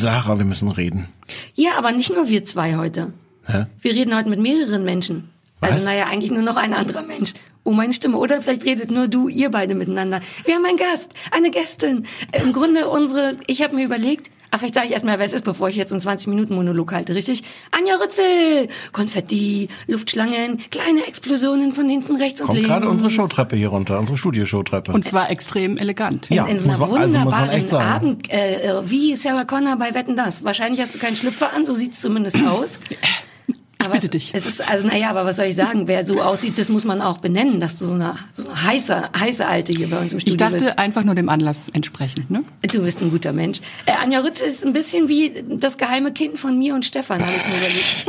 Sarah, wir müssen reden. Ja, aber nicht nur wir zwei heute. Hä? Wir reden heute mit mehreren Menschen. Was? Also naja, eigentlich nur noch ein anderer Mensch. Oh, meine Stimme. Oder vielleicht redet nur du, ihr beide miteinander. Wir haben einen Gast, eine Gästin. Äh, Im Grunde unsere, ich habe mir überlegt, ach, vielleicht sage ich erstmal, wer es ist, bevor ich jetzt einen 20-Minuten-Monolog halte, richtig? Anja Rützel! Konfetti, Luftschlangen, kleine Explosionen von hinten rechts und Kommt links. gerade unsere Showtreppe hier runter, unsere Studio-Showtreppe. Und zwar extrem elegant. Ja, in so einer man- also wunderbaren echt sagen. Abend, äh, äh, wie Sarah Connor bei Wetten das. Wahrscheinlich hast du keinen Schlüpfer an, so sieht's zumindest aus. Aber bitte dich. Es ist, also naja, aber was soll ich sagen? Wer so aussieht, das muss man auch benennen, dass du so eine, so eine heiße, heiße Alte hier bei uns im Studio Ich dachte bist. einfach nur dem Anlass entsprechend. Ne? Du bist ein guter Mensch. Äh, Anja Rützel ist ein bisschen wie das geheime Kind von mir und Stefan, habe ich mir überlegt.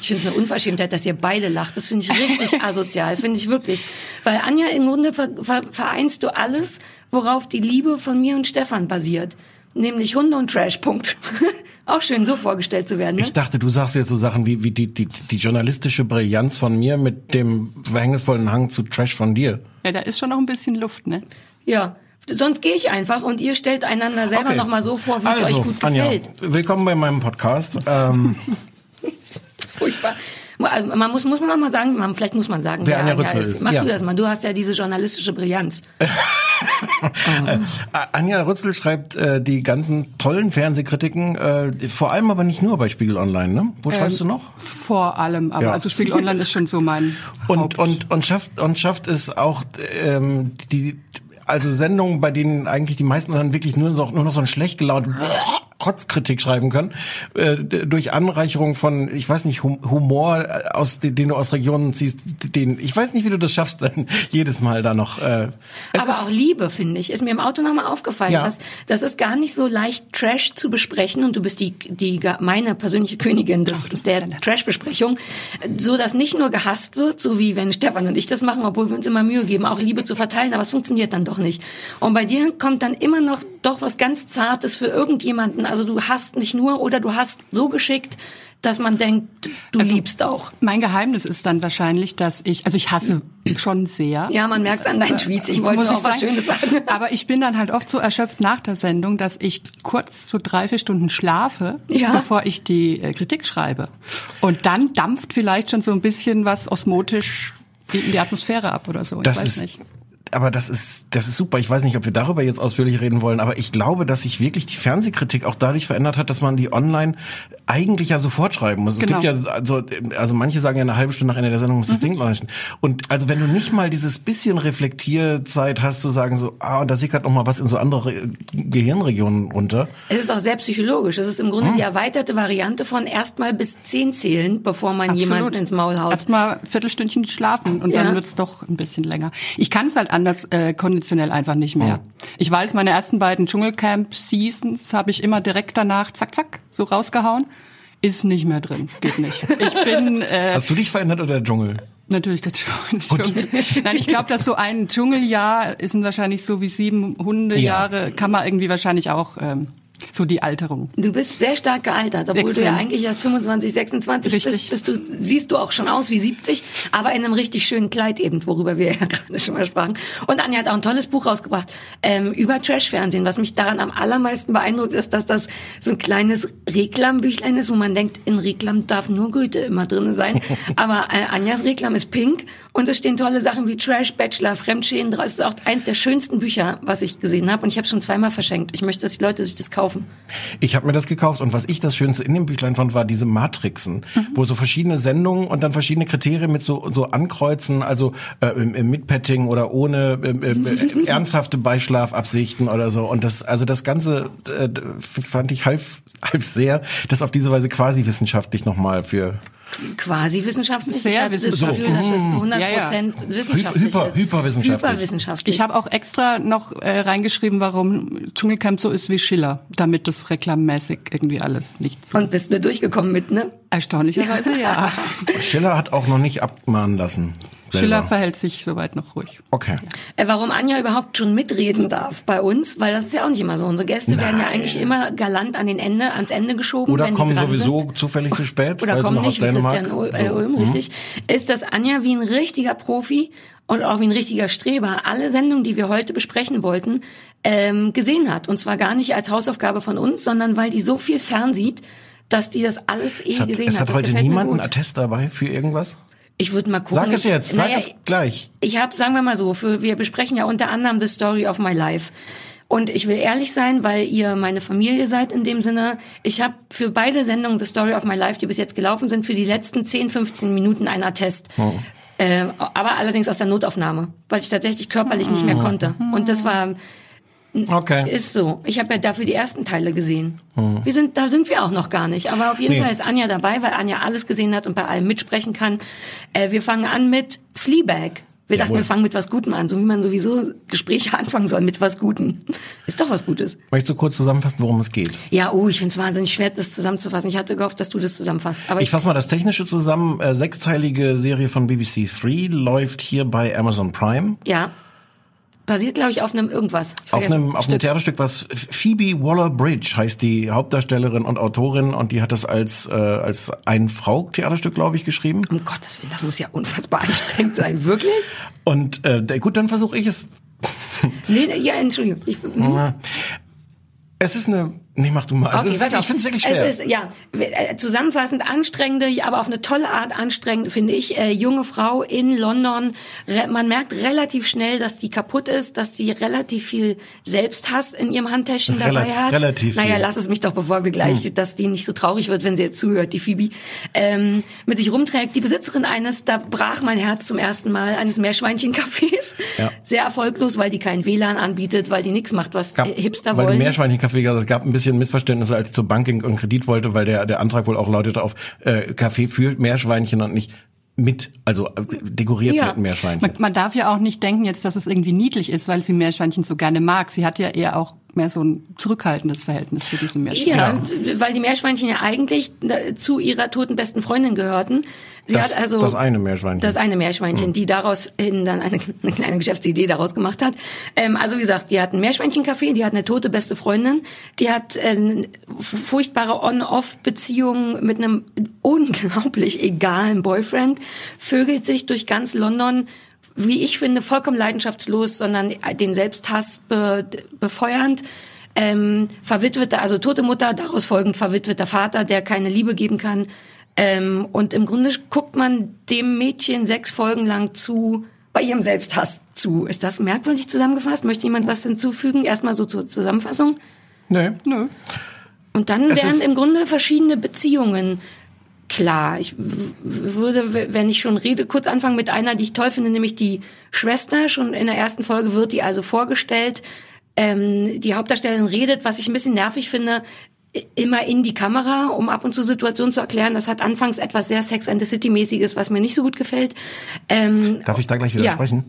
Ich finde es eine Unverschämtheit, dass ihr beide lacht. Das finde ich richtig asozial, finde ich wirklich. Weil Anja, im Grunde ver ver vereinst du alles, worauf die Liebe von mir und Stefan basiert. Nämlich Hunde und Trash, Punkt. Auch schön, so vorgestellt zu werden. Ne? Ich dachte, du sagst jetzt so Sachen wie, wie die, die, die journalistische Brillanz von mir mit dem verhängnisvollen Hang zu Trash von dir. Ja, da ist schon noch ein bisschen Luft, ne? Ja. Sonst gehe ich einfach und ihr stellt einander selber Okay. noch mal so vor, wie es also, euch gut Anja, gefällt. willkommen bei meinem Podcast. Ähm, Furchtbar. Also Man muss, muss man auch mal sagen, man, vielleicht muss man sagen, Der wer Anja Anja Rützel ist. ist, Mach ja. du das mal. Du hast ja diese journalistische Brillanz. Äh, Anja Rützel schreibt äh, die ganzen tollen Fernsehkritiken, äh, vor allem aber nicht nur bei Spiegel Online, ne? Wo schreibst du noch? Vor allem, aber Ja. also Spiegel Online ist schon so mein Und, Haupt- und, und schafft, und schafft es auch, ähm, die, also Sendungen, bei denen eigentlich die meisten dann wirklich nur noch, nur noch so ein schlecht gelaunt Kotzkritik schreiben können, äh, durch Anreicherung von, ich weiß nicht, Hum- Humor, äh, aus den, den du aus Regionen ziehst, den, ich weiß nicht, wie du das schaffst, dann jedes Mal da noch. Äh, es Aber ist, auch Liebe, finde ich, ist mir im Auto nochmal aufgefallen. Ja. Dass, das ist gar nicht so leicht, Trash zu besprechen. Und du bist die, die meine persönliche Königin des, der Trash-Besprechung. So, dass nicht nur gehasst wird, so wie wenn Stefan und ich das machen, obwohl wir uns immer Mühe geben, auch Liebe zu verteilen, aber es funktioniert dann doch nicht. Und bei dir kommt dann immer noch doch was ganz Zartes für irgendjemanden. Also du hast nicht nur oder du hast so geschickt, dass man denkt, du Also liebst auch. Mein Geheimnis ist dann wahrscheinlich, dass ich, also ich hasse schon sehr. Ja, man merkt an deinen Tweets. Ich wollte auch was sagen. Schönes sagen. Aber ich bin dann halt oft so erschöpft nach der Sendung, dass ich kurz so drei, vier Stunden schlafe, Ja. bevor ich die äh, Kritik schreibe. Und dann dampft vielleicht schon so ein bisschen was osmotisch in die Atmosphäre ab oder so. Ich das weiß ist, nicht. Aber das ist, das ist super. Ich weiß nicht, ob wir darüber jetzt ausführlich reden wollen, aber ich glaube, dass sich wirklich die Fernsehkritik auch dadurch verändert hat, dass man die online eigentlich ja sofort schreiben muss. Es Genau. gibt ja, also, also manche sagen ja eine halbe Stunde nach Ende der Sendung muss das Ding stehen. Und also wenn du nicht mal dieses bisschen Reflektierzeit hast, zu sagen so, ah, und da sickert noch mal was in so andere Gehirnregionen runter. Es ist auch sehr psychologisch. Es ist im. Grunde die erweiterte Variante von erstmal bis zehn zählen, bevor man jemanden ins Maul haut. Erstmal Viertelstündchen schlafen und Ja. dann wird's doch ein bisschen länger. Ich kann es halt anders äh, konditionell einfach nicht mehr. Ich weiß, meine ersten beiden Dschungelcamp-Seasons habe ich immer direkt danach zack, zack, so rausgehauen. Ist nicht mehr drin, geht nicht. Ich bin äh, Hast du dich verändert oder der Dschungel? natürlich der Dschungel. Nein, ich glaube, dass so ein Dschungeljahr ist wahrscheinlich so wie sieben Hundejahre, kann man irgendwie wahrscheinlich auch ähm, so die Alterung. Du bist sehr stark gealtert, obwohl du Extrem. ja eigentlich erst 25, 26 Richtig. bist, bist du, siehst du auch schon aus wie 70, aber in einem richtig schönen Kleid eben, worüber wir ja gerade schon mal sprachen. Und Anja hat auch ein tolles Buch rausgebracht ähm, über Trash-Fernsehen. Was mich daran am allermeisten beeindruckt, ist, dass das so ein kleines Reklambüchlein ist, wo man denkt, in Reklam darf nur Goethe immer drin sein. aber äh, Anjas Reklam ist pink und es stehen tolle Sachen wie Trash, Bachelor, Fremdschäden drauf. Es ist auch eins der schönsten Bücher, was ich gesehen habe und ich habe schon zweimal verschenkt. Ich möchte, dass die Leute sich das kaufen. Ich habe mir das gekauft und was ich das Schönste in dem Büchlein fand, war diese Matrixen, wo so verschiedene Sendungen und dann verschiedene Kriterien mit so so ankreuzen, also äh, mit Petting oder ohne ähm, äh, ernsthafte Beischlafabsichten oder so. Und das also das ganze äh, fand ich half half sehr, das auf diese Weise quasi wissenschaftlich nochmal für quasi wissenschaftlich. Sehr ich habe das wissenschaftlich. Gefühl, dass es zu 100 Mhm. Ja, ja. Prozent wissenschaftlich Hyper- ist. hyperwissenschaftlich. Hyperwissenschaftlich. Ich habe auch extra noch äh, reingeschrieben, warum Dschungelcamp so ist wie Schiller, damit das reklammäßig irgendwie alles nicht so. Und bist du durchgekommen mit, ne? Erstaunlicherweise ja. Schiller hat auch noch nicht abmahnen lassen. Selber. Schiller verhält sich soweit noch ruhig. Okay. Äh, warum Anja überhaupt schon mitreden darf bei uns, weil das ist ja auch nicht immer so. Unsere Gäste werden ja eigentlich immer galant an den Ende, ans Ende geschoben, Oder wenn kommen die dran sowieso sind. zufällig zu spät, Oder kommen nicht wie. Christian Ul- äh, So. Ulm, Mhm. richtig. Ist, dass Anja wie ein richtiger Profi und auch wie ein richtiger Streber alle Sendungen, die wir heute besprechen wollten, ähm, gesehen hat. Und zwar gar nicht als Hausaufgabe von uns, sondern weil die so viel fernsieht, dass die das alles eh Es hat, gesehen es hat Das heute gefällt mir niemand einen. Attest dabei für irgendwas? Ich würde mal gucken. Sag es jetzt, sag Naja, es gleich. ich habe, sagen wir mal so, für, wir besprechen ja unter anderem The Story of My Life. Und ich will ehrlich sein, weil ihr meine Familie seid in dem Sinne. Ich habe für beide Sendungen The Story of My Life, die bis jetzt gelaufen sind, für die letzten 10, 15 Minuten einen Attest. Oh. Äh, aber allerdings aus der Notaufnahme, weil ich tatsächlich körperlich nicht mehr konnte. Und das war Okay. ist so. Ich habe ja dafür die ersten Teile gesehen. Wir sind, da sind wir auch noch gar nicht. Aber auf jeden Nee. Fall ist Anja dabei, weil Anja alles gesehen hat und bei allem mitsprechen kann. Äh, wir fangen an mit Fleabag. Wir dachten, Jawohl. wir fangen mit was Gutem an, so wie man sowieso Gespräche anfangen soll mit was Gutem. Ist doch was Gutes. Möchtest du kurz zusammenfassen, worum es geht? Ja, oh, ich finde es wahnsinnig schwer, das zusammenzufassen. Ich hatte gehofft, dass du das zusammenfasst. Aber Ich fasse mal das Technische zusammen. Äh, sechsteilige Serie von BBC Three läuft hier bei Amazon Prime. ja, basiert, glaube ich, auf einem irgendwas. Auf einem, auf einem Stück. Theaterstück, was Phoebe Waller-Bridge heißt die Hauptdarstellerin und Autorin und die hat das als, äh, als ein Frau-Theaterstück, glaube ich, geschrieben. Um Gottes Willen, das muss ja unfassbar anstrengend sein. Wirklich? Und äh, gut, dann versuche ich es. Nee, nee, ja, Entschuldigung. Ich, hm. Es ist eine. Nee, mach du mal. es Okay, ist ich finde es wirklich schwer. Es ist, ja, äh, zusammenfassend anstrengende, aber auf eine tolle Art anstrengend, finde ich. Äh, junge Frau in London. Re man merkt relativ schnell, dass die kaputt ist, dass sie relativ viel Selbsthass in ihrem Handtäschchen Rela- dabei hat. relativ Naja, viel. lass es mich doch, bevor wir gleich, dass die nicht so traurig wird, wenn sie jetzt zuhört, die Phoebe, ähm, mit sich rumträgt. Die Besitzerin eines, da brach mein Herz zum ersten Mal, eines Meerschweinchen-Cafés. Ja. Sehr erfolglos, weil die kein WLAN anbietet, weil die nichts macht, was gab, Hipster weil wollen. die Meerschweinchenkaffee gab, es gab ein bisschen Missverständnisse, als ich zur Bank ging und Kredit wollte, weil der, der Antrag wohl auch lautete auf äh, Kaffee für Meerschweinchen und nicht mit, also äh, dekoriert Ja. mit Meerschweinchen. Man, man darf ja auch nicht denken jetzt, dass es irgendwie niedlich ist, weil sie Meerschweinchen so gerne mag. Sie hat ja eher auch mehr so ein zurückhaltendes Verhältnis zu diesem Meerschweinchen. Ja, weil die Meerschweinchen ja eigentlich zu ihrer toten besten Freundin gehörten. Sie Das- hat also das eine Meerschweinchen. Das eine Meerschweinchen, die daraus hin dann eine, eine kleine Geschäftsidee daraus gemacht hat. Ähm, also wie gesagt, die hat ein Meerschweinchencafé, die hat eine tote beste Freundin, die hat äh, eine furchtbare On-Off-Beziehung mit einem unglaublich egalen Boyfriend, vögelt sich durch ganz London wie ich finde, vollkommen leidenschaftslos, sondern den Selbsthass be, befeuernd. Ähm, verwitweter, also tote Mutter, daraus folgend verwitweter Vater, der keine Liebe geben kann. Ähm, und im Grunde guckt man dem Mädchen sechs Folgen lang zu, bei ihrem Selbsthass zu. Ist das merkwürdig zusammengefasst? Möchte jemand was hinzufügen? Erstmal so zur Zusammenfassung. Nee. Nö. Und dann Es wären ist- im Grunde verschiedene Beziehungen klar. Ich würde, wenn ich schon rede, kurz anfangen mit einer, die ich toll finde, nämlich die Schwester. Schon in der ersten Folge wird die also vorgestellt. Ähm, die Hauptdarstellerin redet, was ich ein bisschen nervig finde, immer in die Kamera, um ab und zu Situationen zu erklären. Das hat anfangs etwas sehr Sex and the City mäßiges, was mir nicht so gut gefällt. Ähm, Darf ich da gleich Ja. widersprechen?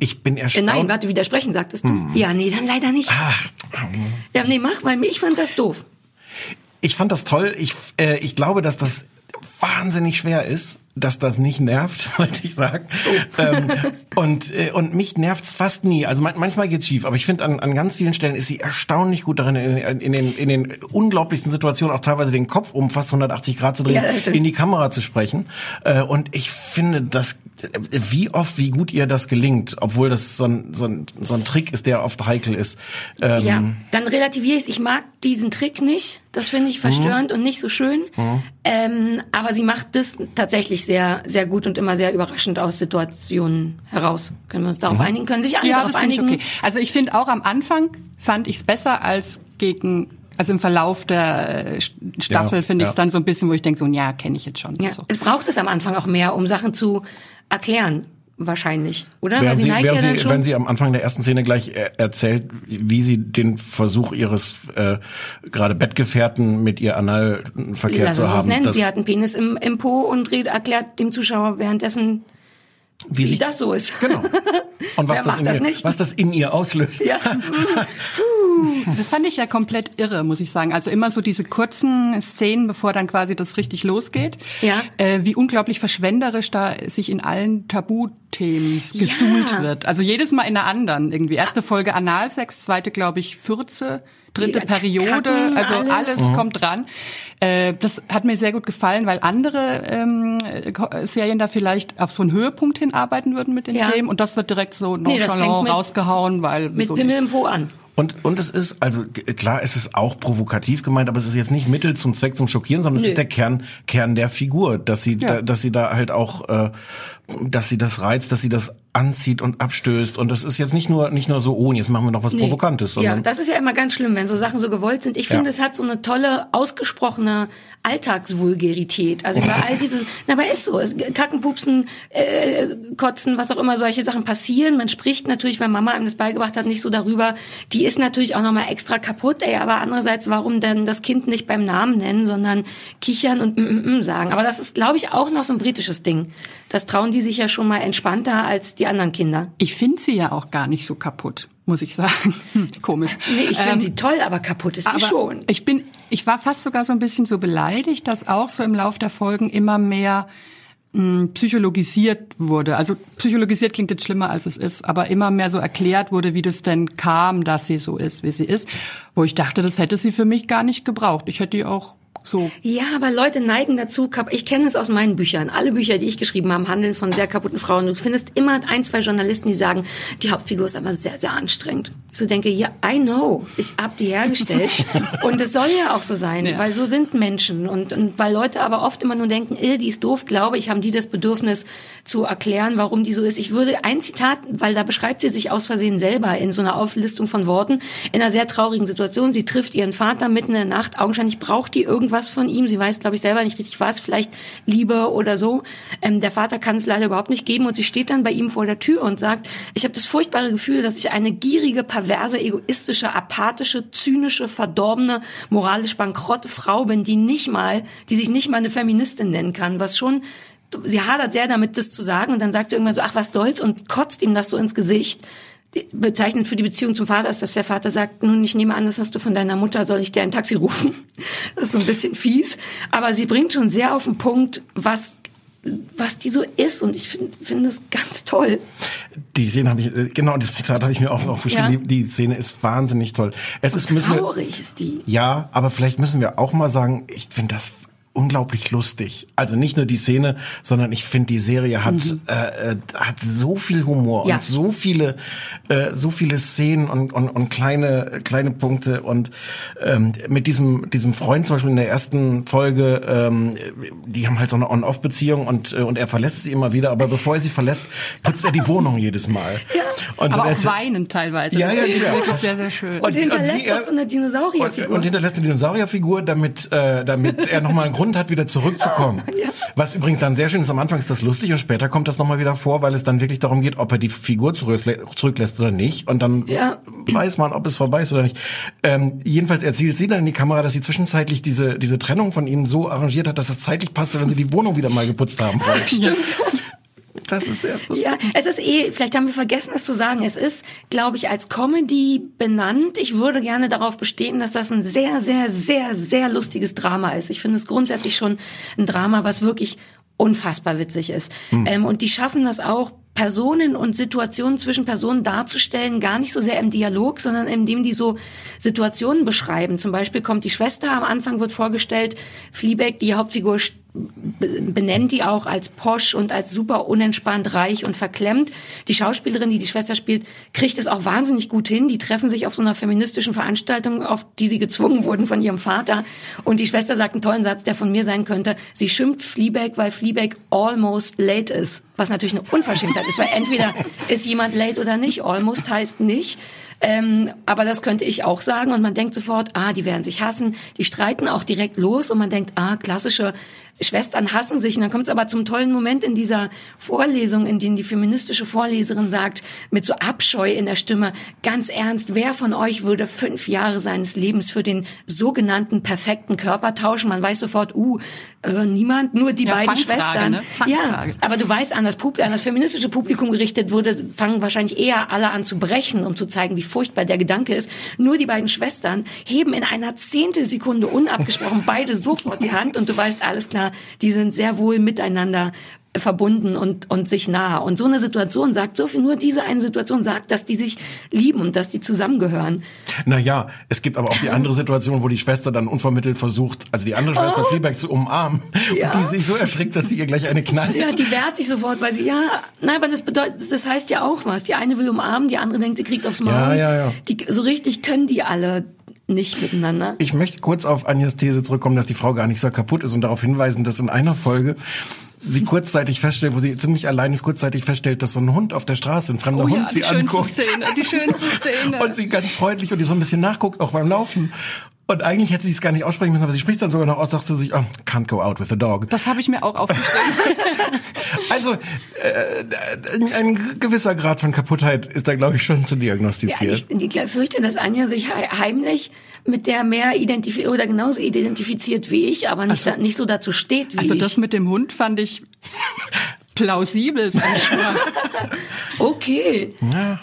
Ich bin äh, erstaunt. nein, warte, widersprechen, sagtest du. Ja, nee, dann leider nicht. Ach, Ja, nee, mach, weil ich fand das doof. ich fand das toll. Ich, äh, ich glaube, dass das wahnsinnig schwer ist, dass das nicht nervt, wollte ich sagen. Ähm, und, äh, und mich nervt's fast nie. Also man, manchmal geht's schief, aber ich finde, an, an ganz vielen Stellen ist sie erstaunlich gut darin, in, in, den, in den unglaublichsten Situationen auch teilweise den Kopf um fast 180 Grad zu drehen, Ja, in die Kamera zu sprechen. Äh, und ich finde, dass wie oft, wie gut ihr das gelingt, obwohl das so ein, so ein, so ein Trick ist, der oft heikel ist. Ähm, Ja, dann relativiere ich Ich mag diesen Trick nicht. Das finde Mhm. ich verstörend und nicht so schön. Ähm, aber sie macht das tatsächlich sehr, sehr gut und immer sehr überraschend aus Situationen heraus. Können wir uns darauf einigen? Können sich alle Ja, darauf einigen? okay. Also ich finde auch am Anfang fand ich es besser als gegen, also im Verlauf der äh, Staffel Ja, finde ich ja. es dann so ein bisschen, wo ich denke, so, ja, kenne ich jetzt schon. Ja, So. es braucht es am Anfang auch mehr, um Sachen zu erklären. Wahrscheinlich, oder? Während sie, neigt während ja sie, wenn sie am Anfang der ersten Szene gleich er erzählt, wie sie den Versuch ihres äh, gerade Bettgefährten mit ihr Analverkehr Lass zu haben, nennen. das, Sie hat einen Penis im, im Po und red, erklärt dem Zuschauer währenddessen, wie wie sich das so ist. genau und was Wer das, macht in das ihr, nicht? was das in ihr auslöst. Ja. Das fand ich ja komplett irre, muss ich sagen. Also immer so diese kurzen Szenen, bevor dann quasi das richtig losgeht. Ja. Äh, wie unglaublich verschwenderisch da sich in allen Tabuthemen gesuhlt wird. Also jedes Mal in einer anderen irgendwie. Erste Folge Analsex, zweite glaube ich Fürze, dritte Ja, Periode. Kacken, also alles. alles, Mhm. kommt dran. Äh, das hat mir sehr gut gefallen, weil andere ähm, Ko- Serien da vielleicht auf so einen Höhepunkt hinarbeiten würden mit den Ja. Themen. Und das wird direkt so Nee, nonchalant mit- rausgehauen, weil Mit so Pimmel im Po an. Und, und es ist, also klar, es ist auch provokativ gemeint, aber es ist jetzt nicht Mittel zum Zweck zum Schockieren, sondern es Nö. ist der Kern, Kern der Figur, dass sie, Ja. da, dass sie da halt auch, äh, dass sie das reizt, dass sie das anzieht und abstößt. Und das ist jetzt nicht nur, nicht nur so, oh, jetzt machen wir noch was Nee. Provokantes, Ja, sondern das ist ja immer ganz schlimm, wenn so Sachen so gewollt sind. Ich Ja. finde, es hat so eine tolle, ausgesprochene Alltagsvulgarität. Also über all diese, na, aber ist so. Kacken, Pupsen, äh, Kotzen, was auch immer, solche Sachen passieren. Man spricht natürlich, weil Mama einem das beigebracht hat, nicht so darüber. Die ist natürlich auch nochmal extra kaputt, ey, aber andererseits, warum denn das Kind nicht beim Namen nennen, sondern kichern und mm, mm, mm sagen. Aber das ist, glaube ich, auch noch so ein britisches Ding. Das trauen die sich ja schon mal entspannter als die anderen Kinder. Ich finde sie ja auch gar nicht so kaputt, muss ich sagen. Hm, Komisch. Nee, ich finde Ähm, sie toll, aber kaputt ist sie schon. Ich bin, ich war fast sogar so ein bisschen so beleidigt, dass auch so im Lauf der Folgen immer mehr mh, psychologisiert wurde. Also psychologisiert klingt jetzt schlimmer als es ist, aber immer mehr so erklärt wurde, wie das denn kam, dass sie so ist, wie sie ist. Wo ich dachte, das hätte sie für mich gar nicht gebraucht. Ich hätte die auch so Ja, aber Leute neigen dazu, ich kenne es aus meinen Büchern. Alle Bücher, die ich geschrieben habe, handeln von sehr kaputten Frauen. Du findest immer ein, zwei Journalisten, die sagen, die Hauptfigur ist aber sehr, sehr anstrengend. Ich so denke, ja, I know. Ich hab die hergestellt. und es soll ja auch so sein, Ja. weil so sind Menschen. Und, und weil Leute aber oft immer nur denken, äh, die ist doof, glaube ich, haben die das Bedürfnis zu erklären, warum die so ist. Ich würde ein Zitat, weil da beschreibt sie sich aus Versehen selber in so einer Auflistung von Worten, in einer sehr traurigen Situation. Sie trifft ihren Vater mitten in der Nacht. Augenscheinlich braucht die irgendwas von ihm. Sie weiß, glaube ich, selber nicht richtig was, vielleicht Liebe oder so. Ähm, der Vater kann es leider überhaupt nicht geben und sie steht dann bei ihm vor der Tür und sagt, ich habe das furchtbare Gefühl, dass ich eine gierige, perverse, egoistische, apathische, zynische, verdorbene, moralisch bankrotte Frau bin, die nicht mal, die sich nicht mal eine Feministin nennen kann, was schon sie hadert sehr damit, das zu sagen und dann sagt sie irgendwann so, ach, was soll's und kotzt ihm das so ins Gesicht. Bezeichnend für die Beziehung zum Vater ist, dass der Vater sagt, nun, ich nehme an, das hast du von deiner Mutter, soll ich dir ein Taxi rufen? Das ist so ein bisschen fies. Aber sie bringt schon sehr auf den Punkt, was, was die so ist und ich finde finde das ganz toll. die Szene habe ich, äh, genau, das Zitat habe ich mir auch aufgeschrieben. Ja. Die, die Szene ist wahnsinnig toll. Es ist, müssen wir, Traurig ist die. Ja, aber vielleicht müssen wir auch mal sagen, ich finde das unglaublich lustig. Also nicht nur die Szene, sondern ich finde die Serie hat äh, äh, hat so viel Humor Ja. und so viele äh, so viele Szenen und, und, und kleine kleine Punkte und ähm, mit diesem diesem Freund zum Beispiel in der ersten Folge, ähm, die haben halt so eine On-Off-Beziehung und äh, und er verlässt sie immer wieder, aber bevor er sie verlässt, putzt er die Wohnung jedes Mal. Ja. Und aber auch weinen teilweise. Ja, das ja, ich ja. wirklich sehr, sehr schön. Und hinterlässt sie- auch so eine und, Dinosaurierfigur. und hinterlässt eine Dinosaurierfigur, damit, äh, damit er nochmal einen Grund hat, wieder zurückzukommen. Ja. Was übrigens dann sehr schön ist, am Anfang ist das lustig und später kommt das nochmal wieder vor, weil es dann wirklich darum geht, ob er die Figur zurücklä- zurücklässt oder nicht. Und dann Ja. weiß man, ob es vorbei ist oder nicht. Ähm, jedenfalls erzählt sie dann in die Kamera, dass sie zwischenzeitlich diese, diese Trennung von ihm so arrangiert hat, dass es zeitlich passte, wenn sie die Wohnung wieder mal geputzt haben. Stimmt. Das ist sehr lustig. Ja, es ist eh, vielleicht haben wir vergessen, es zu sagen. Es ist, glaube ich, als Comedy benannt. Ich würde gerne darauf bestehen, dass das ein sehr, sehr, sehr, sehr lustiges Drama ist. Ich finde es grundsätzlich schon ein Drama, was wirklich unfassbar witzig ist. Ähm, und die schaffen das auch, Personen und Situationen zwischen Personen darzustellen, gar nicht so sehr im Dialog, sondern indem die so Situationen beschreiben. Zum Beispiel kommt die Schwester am Anfang, wird vorgestellt, Fleabag, die Hauptfigur, benennt die auch als posch und als super unentspannt, reich und verklemmt. Die Schauspielerin, die die Schwester spielt, kriegt es auch wahnsinnig gut hin. Die treffen sich auf so einer feministischen Veranstaltung, auf die sie gezwungen wurden von ihrem Vater. Und die Schwester sagt einen tollen Satz, der von mir sein könnte. Sie schimpft Fleabag, weil Fleabag almost late ist. Was natürlich eine Unverschämtheit ist, weil entweder ist jemand late oder nicht. Almost heißt nicht. Ähm, aber das könnte ich auch sagen und man denkt sofort, ah, die werden sich hassen, die streiten auch direkt los und man denkt, ah, klassische Schwestern hassen sich. Und dann kommt es aber zum tollen Moment in dieser Vorlesung, in dem die feministische Vorleserin sagt, mit so Abscheu in der Stimme, ganz ernst, wer von euch würde fünf Jahre seines Lebens für den sogenannten perfekten Körper tauschen? Man weiß sofort, uh, äh, niemand, nur die Ja, beiden Fangfrage, Schwestern. ne? Ja, aber du weißt, an das, Publikum, an das feministische Publikum gerichtet wurde, fangen wahrscheinlich eher alle an zu brechen, um zu zeigen, wie furchtbar der Gedanke ist. Nur die beiden Schwestern heben in einer Zehntelsekunde unabgesprochen beide sofort die Hand und du weißt, alles klar, die sind sehr wohl miteinander verbunden und, und sich nah. Und so eine Situation sagt so viel, nur diese eine Situation sagt, dass die sich lieben und dass die zusammengehören. Naja, es gibt aber auch die andere Situation, wo die Schwester dann unvermittelt versucht, also die andere Schwester Fleabag zu umarmen Ja. und die sich so erschrickt, dass sie ihr gleich eine knallt. Ja, die wehrt sich sofort, weil sie, ja, nein, aber das bedeutet, das heißt ja auch was. Die eine will umarmen, die andere denkt, sie kriegt aufs Maul. Ja, ja, ja. Die, so richtig können die alle nicht miteinander. Ich möchte kurz auf Anjas These zurückkommen, dass die Frau gar nicht so kaputt ist und darauf hinweisen, dass in einer Folge sie kurzzeitig feststellt, wo sie ziemlich allein ist, kurzzeitig feststellt, dass so ein Hund auf der Straße, ein fremder Oh ja, Hund sie anguckt. Szene, die schönste Szene. Und sie ganz freundlich und die so ein bisschen nachguckt, auch beim Laufen. Und eigentlich hätte sie es gar nicht aussprechen müssen, aber sie spricht dann sogar noch aus, sagt sie sich, oh, can't go out with the dog. Das habe ich mir auch aufgeschrieben. Also äh, ein gewisser Grad von Kaputtheit ist da, glaube ich, schon zu Ja, diagnostizieren. ich, ich fürchte, dass Anja sich hei- heimlich mit der mehr identifiziert oder genauso identifiziert wie ich, aber nicht, da, nicht so dazu steht wie Also ich. das mit dem Hund fand ich plausibel, sag ich mal. Okay.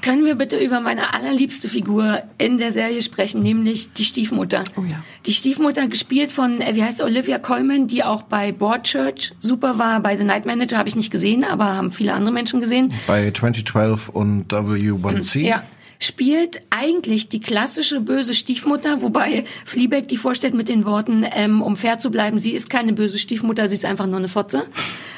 Können wir bitte über meine allerliebste Figur in der Serie sprechen, nämlich die Stiefmutter. Oh ja. Die Stiefmutter gespielt von, äh, wie heißt Olivia Colman, die auch bei Broadchurch super war. Bei The Night Manager habe ich nicht gesehen, aber haben viele andere Menschen gesehen. Bei 2012 und W1C. Ja. Spielt eigentlich die klassische böse Stiefmutter, wobei Fleabag die vorstellt mit den Worten, ähm, um fair zu bleiben, sie ist keine böse Stiefmutter, sie ist einfach nur eine Fotze.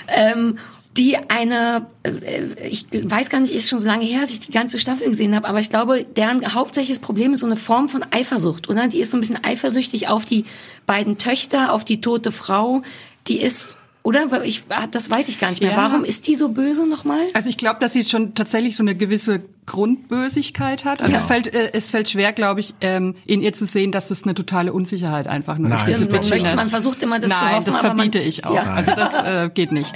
Ähm, die eine, äh, ich weiß gar nicht, ist schon so lange her, dass ich die ganze Staffel gesehen habe, aber ich glaube, deren hauptsächliches Problem ist so eine Form von Eifersucht, oder? Die ist so ein bisschen eifersüchtig auf die beiden Töchter, auf die tote Frau. Die ist, oder? Weil Ich, das weiß ich gar nicht mehr. Ja. Warum ist die so böse nochmal? Also ich glaube, dass sie schon tatsächlich so eine gewisse Grundbösigkeit hat. Also Ja. es fällt äh, es fällt schwer, glaube ich, ähm, in ihr zu sehen, dass es eine totale Unsicherheit einfach nur Nein, ist. das möchte- man versucht immer, das zu Nein, hoffen, das aber man- verbiete ich auch. Ja. Also das äh, geht nicht.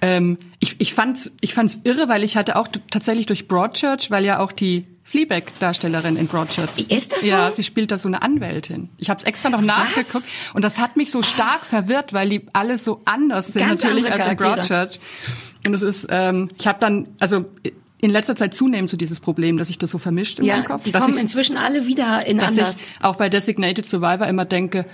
Ähm, ich ich fand's ich fand's irre, weil ich hatte auch tatsächlich durch Broadchurch, weil ja auch die Fleabag-Darstellerin in Broadchurch. Ist das so? Ja, sie spielt da so eine Anwältin. Ich habe es extra noch nachgeguckt und das hat mich so stark verwirrt, weil die alle so anders sind Ganz natürlich als in. Broadchurch. Und es ist, ähm, ich habe dann, also in letzter Zeit zunehmend so dieses Problem, dass ich das so vermischt in Ja, meinem Kopf. die kommen ich, inzwischen alle wieder in dass anders. ich auch bei Designated Survivor immer denke,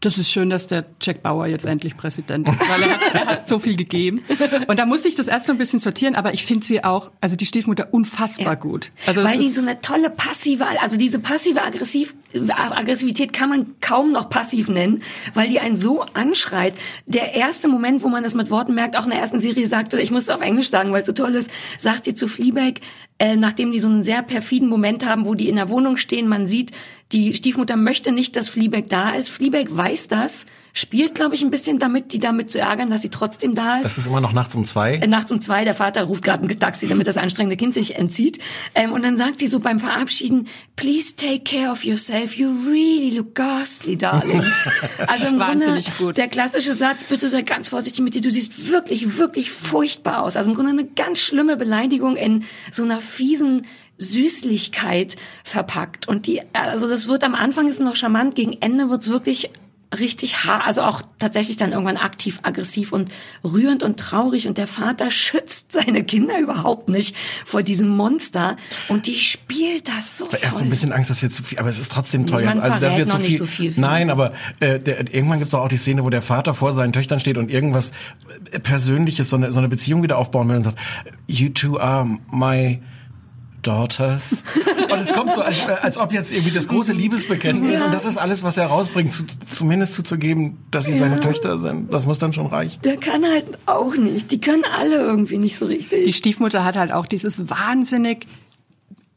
das ist schön, dass der Jack Bauer jetzt endlich Präsident ist, weil er hat, er hat so viel gegeben. Und da musste ich das erst so ein bisschen sortieren, aber ich finde sie auch, also die Stiefmutter, unfassbar gut. Also Weil die so eine tolle passive, also diese passive Aggressiv, Aggressivität kann man kaum noch passiv nennen, weil die einen so anschreit. Der erste Moment, wo man das mit Worten merkt, auch in der ersten Serie sagte, ich muss es auf Englisch sagen, weil es so toll ist, sagt sie zu Fleabag, äh, nachdem die so einen sehr perfiden Moment haben, wo die in der Wohnung stehen, man sieht, die Stiefmutter möchte nicht, dass Fleabag da ist. Fleabag weiß das, spielt, glaube ich, ein bisschen damit, die damit zu ärgern, dass sie trotzdem da ist. Das ist immer noch nachts um zwei. Äh, nachts um zwei, der Vater ruft gerade ein Taxi, damit das anstrengende Kind sich entzieht. Ähm, und dann sagt sie so beim Verabschieden, please take care of yourself, you really look ghastly, darling. Also im Wahnsinnig Grunde gut. der klassische Satz, bitte sei ganz vorsichtig mit dir, du siehst wirklich, wirklich furchtbar aus. Also im Grunde eine ganz schlimme Beleidigung in so einer fiesen Süßlichkeit verpackt. Und die, also das wird am Anfang ist noch charmant, gegen Ende wird's wirklich richtig hart, also auch tatsächlich dann irgendwann aktiv aggressiv und rührend und traurig und der Vater schützt seine Kinder überhaupt nicht vor diesem Monster und die spielt das so Ich habe so ein bisschen Angst, dass wir zu viel, aber es ist trotzdem toll. Man also, dass wir zu viel, so viel, Nein, aber äh, der, irgendwann gibt's doch auch die Szene, wo der Vater vor seinen Töchtern steht und irgendwas äh, Persönliches, so eine, so eine Beziehung wieder aufbauen will und sagt, you two are my daughters. und es kommt so, als, als ob jetzt irgendwie das große Liebesbekenntnis und das ist alles, was er rausbringt, zu, zumindest zuzugeben, dass sie seine Töchter sind. Das muss dann schon reichen. Der kann halt auch nicht. Die können alle irgendwie nicht so richtig. die Stiefmutter hat halt auch dieses wahnsinnig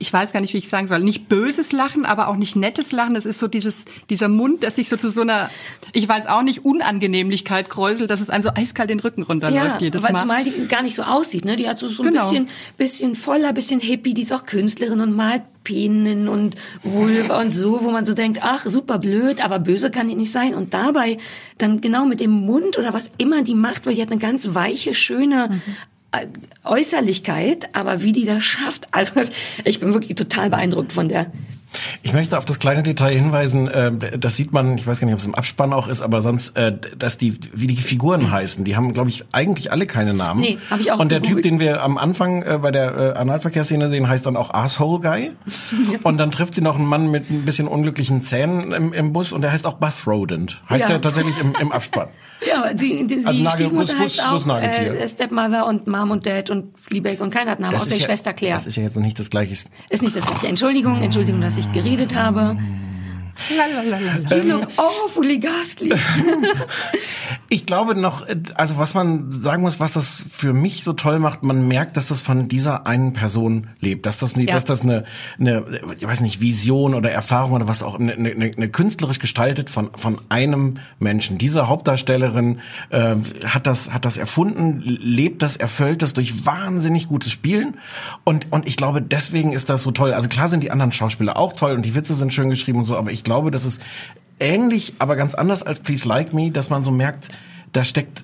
ich weiß gar nicht, wie ich sagen soll, nicht böses Lachen, aber auch nicht nettes Lachen. Es ist so dieses, dieser Mund, der sich so zu so einer, ich weiß auch nicht, Unangenehmlichkeit kräuselt, dass es einem so eiskalt den Rücken runterläuft jedes weil Mal. zumal die gar nicht so aussieht, ne? Die hat so, so ein Genau. bisschen, bisschen voller, bisschen hippie, die ist auch Künstlerin und malt Penen und Vulva und so, wo man so denkt, ach, super blöd, aber böse kann die nicht sein. Und dabei dann genau mit dem Mund oder was immer die macht, weil die hat eine ganz weiche, schöne Mhm. Äußerlichkeit, aber wie die das schafft, also ich bin wirklich total beeindruckt von der. Ich möchte auf das kleine Detail hinweisen, äh, das sieht man, ich weiß gar nicht, ob es im Abspann auch ist, aber sonst, äh, dass die, wie die Figuren heißen, die haben, glaube ich, eigentlich alle keine Namen. Nee, hab ich auch Und der Typ, gegoogelt. den wir am Anfang äh, bei der Analverkehrsszene sehen, heißt dann auch Asshole Guy. Und dann trifft sie noch einen Mann mit ein bisschen unglücklichen Zähnen im, im Bus und der heißt auch Buzz Rodent. Heißt Ja. er tatsächlich im, im Abspann. Ja, sie, die, Also sie Nagel- Stiefmutter Bus- heißt Bus- auch äh, Stepmother und Mom und Dad und Fleabag und keiner hat Namen, außer die ja, Schwester Claire. das ist ja jetzt noch nicht das Gleiche. Ist nicht das gleiche. Entschuldigung, Entschuldigung, dass ich geredet habe. You look awfully ghastly. Ich glaube noch, äh, also was man sagen muss, was das für mich so toll macht, man merkt, dass das von dieser einen Person lebt, dass das nicht, Ja. dass das eine, eine, ich weiß nicht, Vision oder Erfahrung oder was auch, eine, eine, eine künstlerisch gestaltet von von einem Menschen. Diese Hauptdarstellerin äh, hat das hat das erfunden, lebt das, erfüllt das durch wahnsinnig gutes Spielen und und ich glaube, deswegen ist das so toll. Also klar sind die anderen Schauspieler auch toll und die Witze sind schön geschrieben und so, aber ich glaube, das ist ähnlich, aber ganz anders als Please Like Me, dass man so merkt, da steckt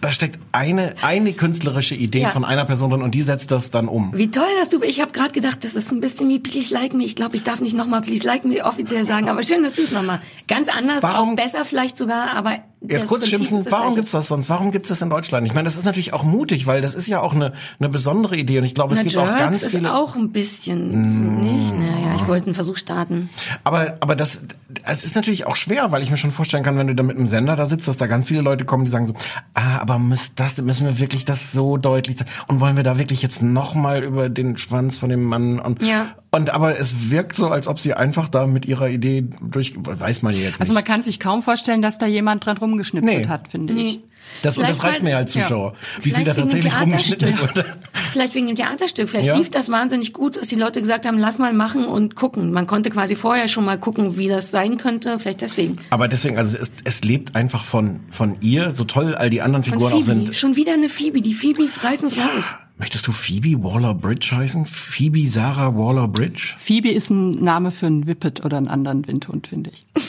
da steckt eine eine künstlerische Idee Ja. von einer Person drin und die setzt das dann um. Wie toll, dass du. Ich habe gerade gedacht, das ist ein bisschen wie Please Like Me. Ich glaube, ich darf nicht nochmal Please Like Me offiziell sagen, aber schön, dass du es nochmal. Ganz anders, Warum- auch besser vielleicht sogar, aber. Jetzt kurz Prinzip schimpfen, ist warum gibt's das sonst? Warum gibt's das in Deutschland? Ich meine, das ist natürlich auch mutig, weil das ist ja auch eine, eine besondere Idee und ich glaube, es Na, gibt auch Jerks ganz ist viele. Mm. auch ein bisschen nicht. Naja, ich wollte einen Versuch starten. Aber, aber das, es ist natürlich auch schwer, weil ich mir schon vorstellen kann, wenn du da mit einem Sender da sitzt, dass da ganz viele Leute kommen, die sagen so, ah, aber müsst das, müssen wir wirklich das so deutlich zeigen? Und wollen wir da wirklich jetzt nochmal über den Schwanz von dem Mann und, Ja. Und aber es wirkt so, als ob sie einfach da mit ihrer Idee durch, weiß man ja jetzt nicht. Also man kann sich kaum vorstellen, dass da jemand dran rumgeschnipselt Nee. hat, finde ich. das, und das reicht mir als Zuschauer. Wie viel da tatsächlich rumgeschnitten wurde. Vielleicht wegen dem Theaterstück. Vielleicht Ja. lief das wahnsinnig gut, dass die Leute gesagt haben, lass mal machen und gucken. Man konnte quasi vorher schon mal gucken, wie das sein könnte. Vielleicht deswegen. Aber deswegen, also es, es lebt einfach von, von ihr, so toll all die anderen Figuren auch sind. Schon wieder eine Phoebe. Die Phoebes reißen es raus. Möchtest du Phoebe Waller-Bridge heißen? Phoebe Sarah Waller-Bridge? Phoebe ist ein Name für einen Whippet oder einen anderen Windhund, finde ich.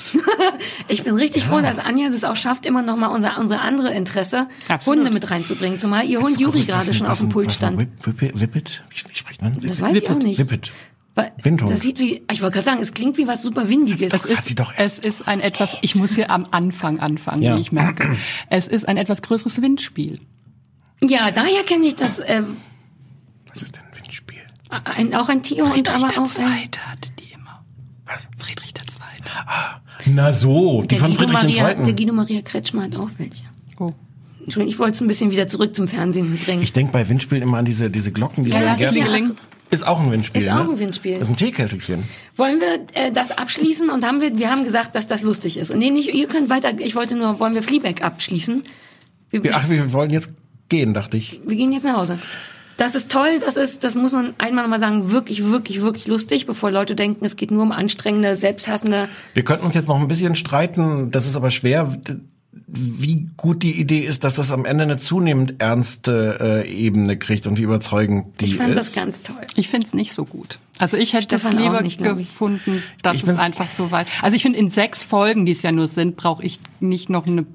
Ich bin richtig froh, dass Anja das auch schafft, immer noch mal unser, unsere andere Interesse, Absolut. Hunde mit reinzubringen. Zumal ihr Hund Juri gerade schon auf dem Pult stand. Whip- Whippet? Whippet? Wie, wie spricht man? Das weiß ich auch nicht. Whippet. Windhund. Das sieht wie, ich wollte gerade sagen, es klingt wie was super Windiges. Es ist, es ist ein etwas, ich muss hier am Anfang anfangen, Ja. wie ich merke. Es ist ein etwas größeres Windspiel. Ja, daher kenne ich das, äh, Was ist denn ein Windspiel? ein, auch ein Tierhund, aber der auch ein, Zweite hat die immer. Was? Friedrich der Zweite. Na so, die der von Guido, Friedrich Maria, der II. Guido Maria Kretschmer hat auch welche. Oh. Entschuldigung, ich wollte es ein bisschen wieder zurück zum Fernsehen bringen. Ich denke bei Windspielen immer an diese, diese Glocken, die Ja, so ja, im Gärten- ist ja- Ist auch ein Windspiel, Ist ne? auch ein Windspiel. Das ist ein Teekesselchen. Wollen wir äh, das abschließen und haben wir, wir haben gesagt, dass das lustig ist. Und nee, nicht, ihr könnt weiter, ich wollte nur, wollen wir Fleabag abschließen? Wir, Ja, Ach, wir wollen jetzt gehen, dachte ich. wir gehen jetzt nach Hause. Das ist toll, das ist, das muss man einmal mal sagen, wirklich, wirklich, wirklich lustig, bevor Leute denken, es geht nur um anstrengende, selbsthassende. Wir könnten uns jetzt noch ein bisschen streiten, das ist aber schwer, wie gut die Idee ist, dass das am Ende eine zunehmend ernste äh, Ebene kriegt und wie überzeugend die Ich fand ist. das ganz toll. Ich finde es nicht so gut. Also ich hätte es lieber nicht, ich. gefunden, dass Ich es einfach so weit. Also ich finde, in sechs Folgen, die es ja nur sind, brauche ich nicht noch eine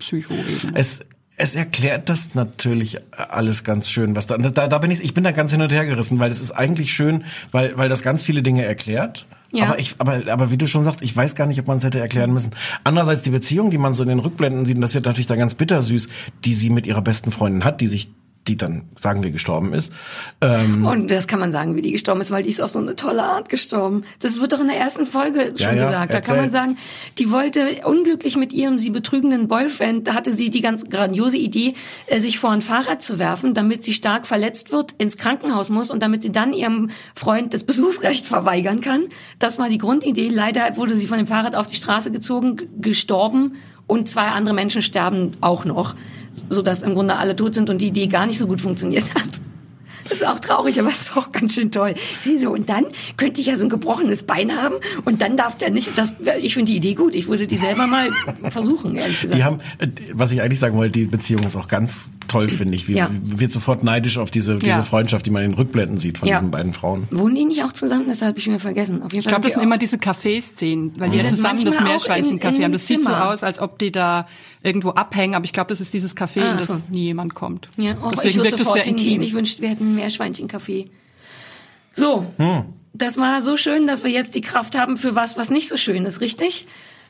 Psycho-Ebene. Es, es erklärt das natürlich alles ganz schön, was da, da, da bin ich, ich bin da ganz hin und her gerissen, weil es ist eigentlich schön, weil, weil das ganz viele Dinge erklärt. Ja. Aber ich, aber, aber wie du schon sagst, ich weiß gar nicht, ob man es hätte erklären müssen. Andererseits die Beziehung, die man so in den Rückblenden sieht, und das wird natürlich dann ganz bittersüß, die sie mit ihrer besten Freundin hat, die sich, die dann, sagen wir, gestorben ist. Ähm, Und das kann man sagen, wie die gestorben ist, weil die ist auf so eine tolle Art gestorben. Das wird doch in der ersten Folge schon Ja, ja, gesagt. Da kann erzähl. man sagen, die wollte unglücklich mit ihrem sie betrügenden Boyfriend, da hatte sie die ganz grandiose Idee, äh, sich vor ein Fahrrad zu werfen, damit sie stark verletzt wird, ins Krankenhaus muss und damit sie dann ihrem Freund das Besuchsrecht verweigern kann. Das war die Grundidee. Leider wurde sie von dem Fahrrad auf die Straße gezogen, gestorben und zwei andere Menschen sterben auch noch, sodass im Grunde alle tot sind und die Idee gar nicht so gut funktioniert hat. Das ist auch traurig, aber das ist auch ganz schön toll. Sie so, und dann könnte ich ja so ein gebrochenes Bein haben und dann darf der nicht, das, ich finde die Idee gut. Ich würde die selber mal versuchen, ehrlich gesagt. Die haben, äh, was ich eigentlich sagen wollte, die Beziehung ist auch ganz toll, finde ich. Wir, Ja. wird sofort neidisch auf diese, diese Ja. Freundschaft, die man in den Rückblenden sieht von Ja. diesen beiden Frauen. Wohnen die nicht auch zusammen? Das habe ich mir vergessen. Auf jeden Ich glaube, das sind immer diese Kaffeeszenen, weil die Die ja zusammen das Meerschweinchen-Café haben. Das sieht so aus, als ob die da irgendwo abhängen, aber ich glaube, das ist dieses Café, Ah, in das so. nie jemand kommt. Ja, oh, ich Deswegen würde wirkt es sehr hingehen. intim. Ich wünschte, wir hätten mehr Schweinchenkaffee. So, Hm. das war so schön, dass wir jetzt die Kraft haben für was, was nicht so schön ist, richtig?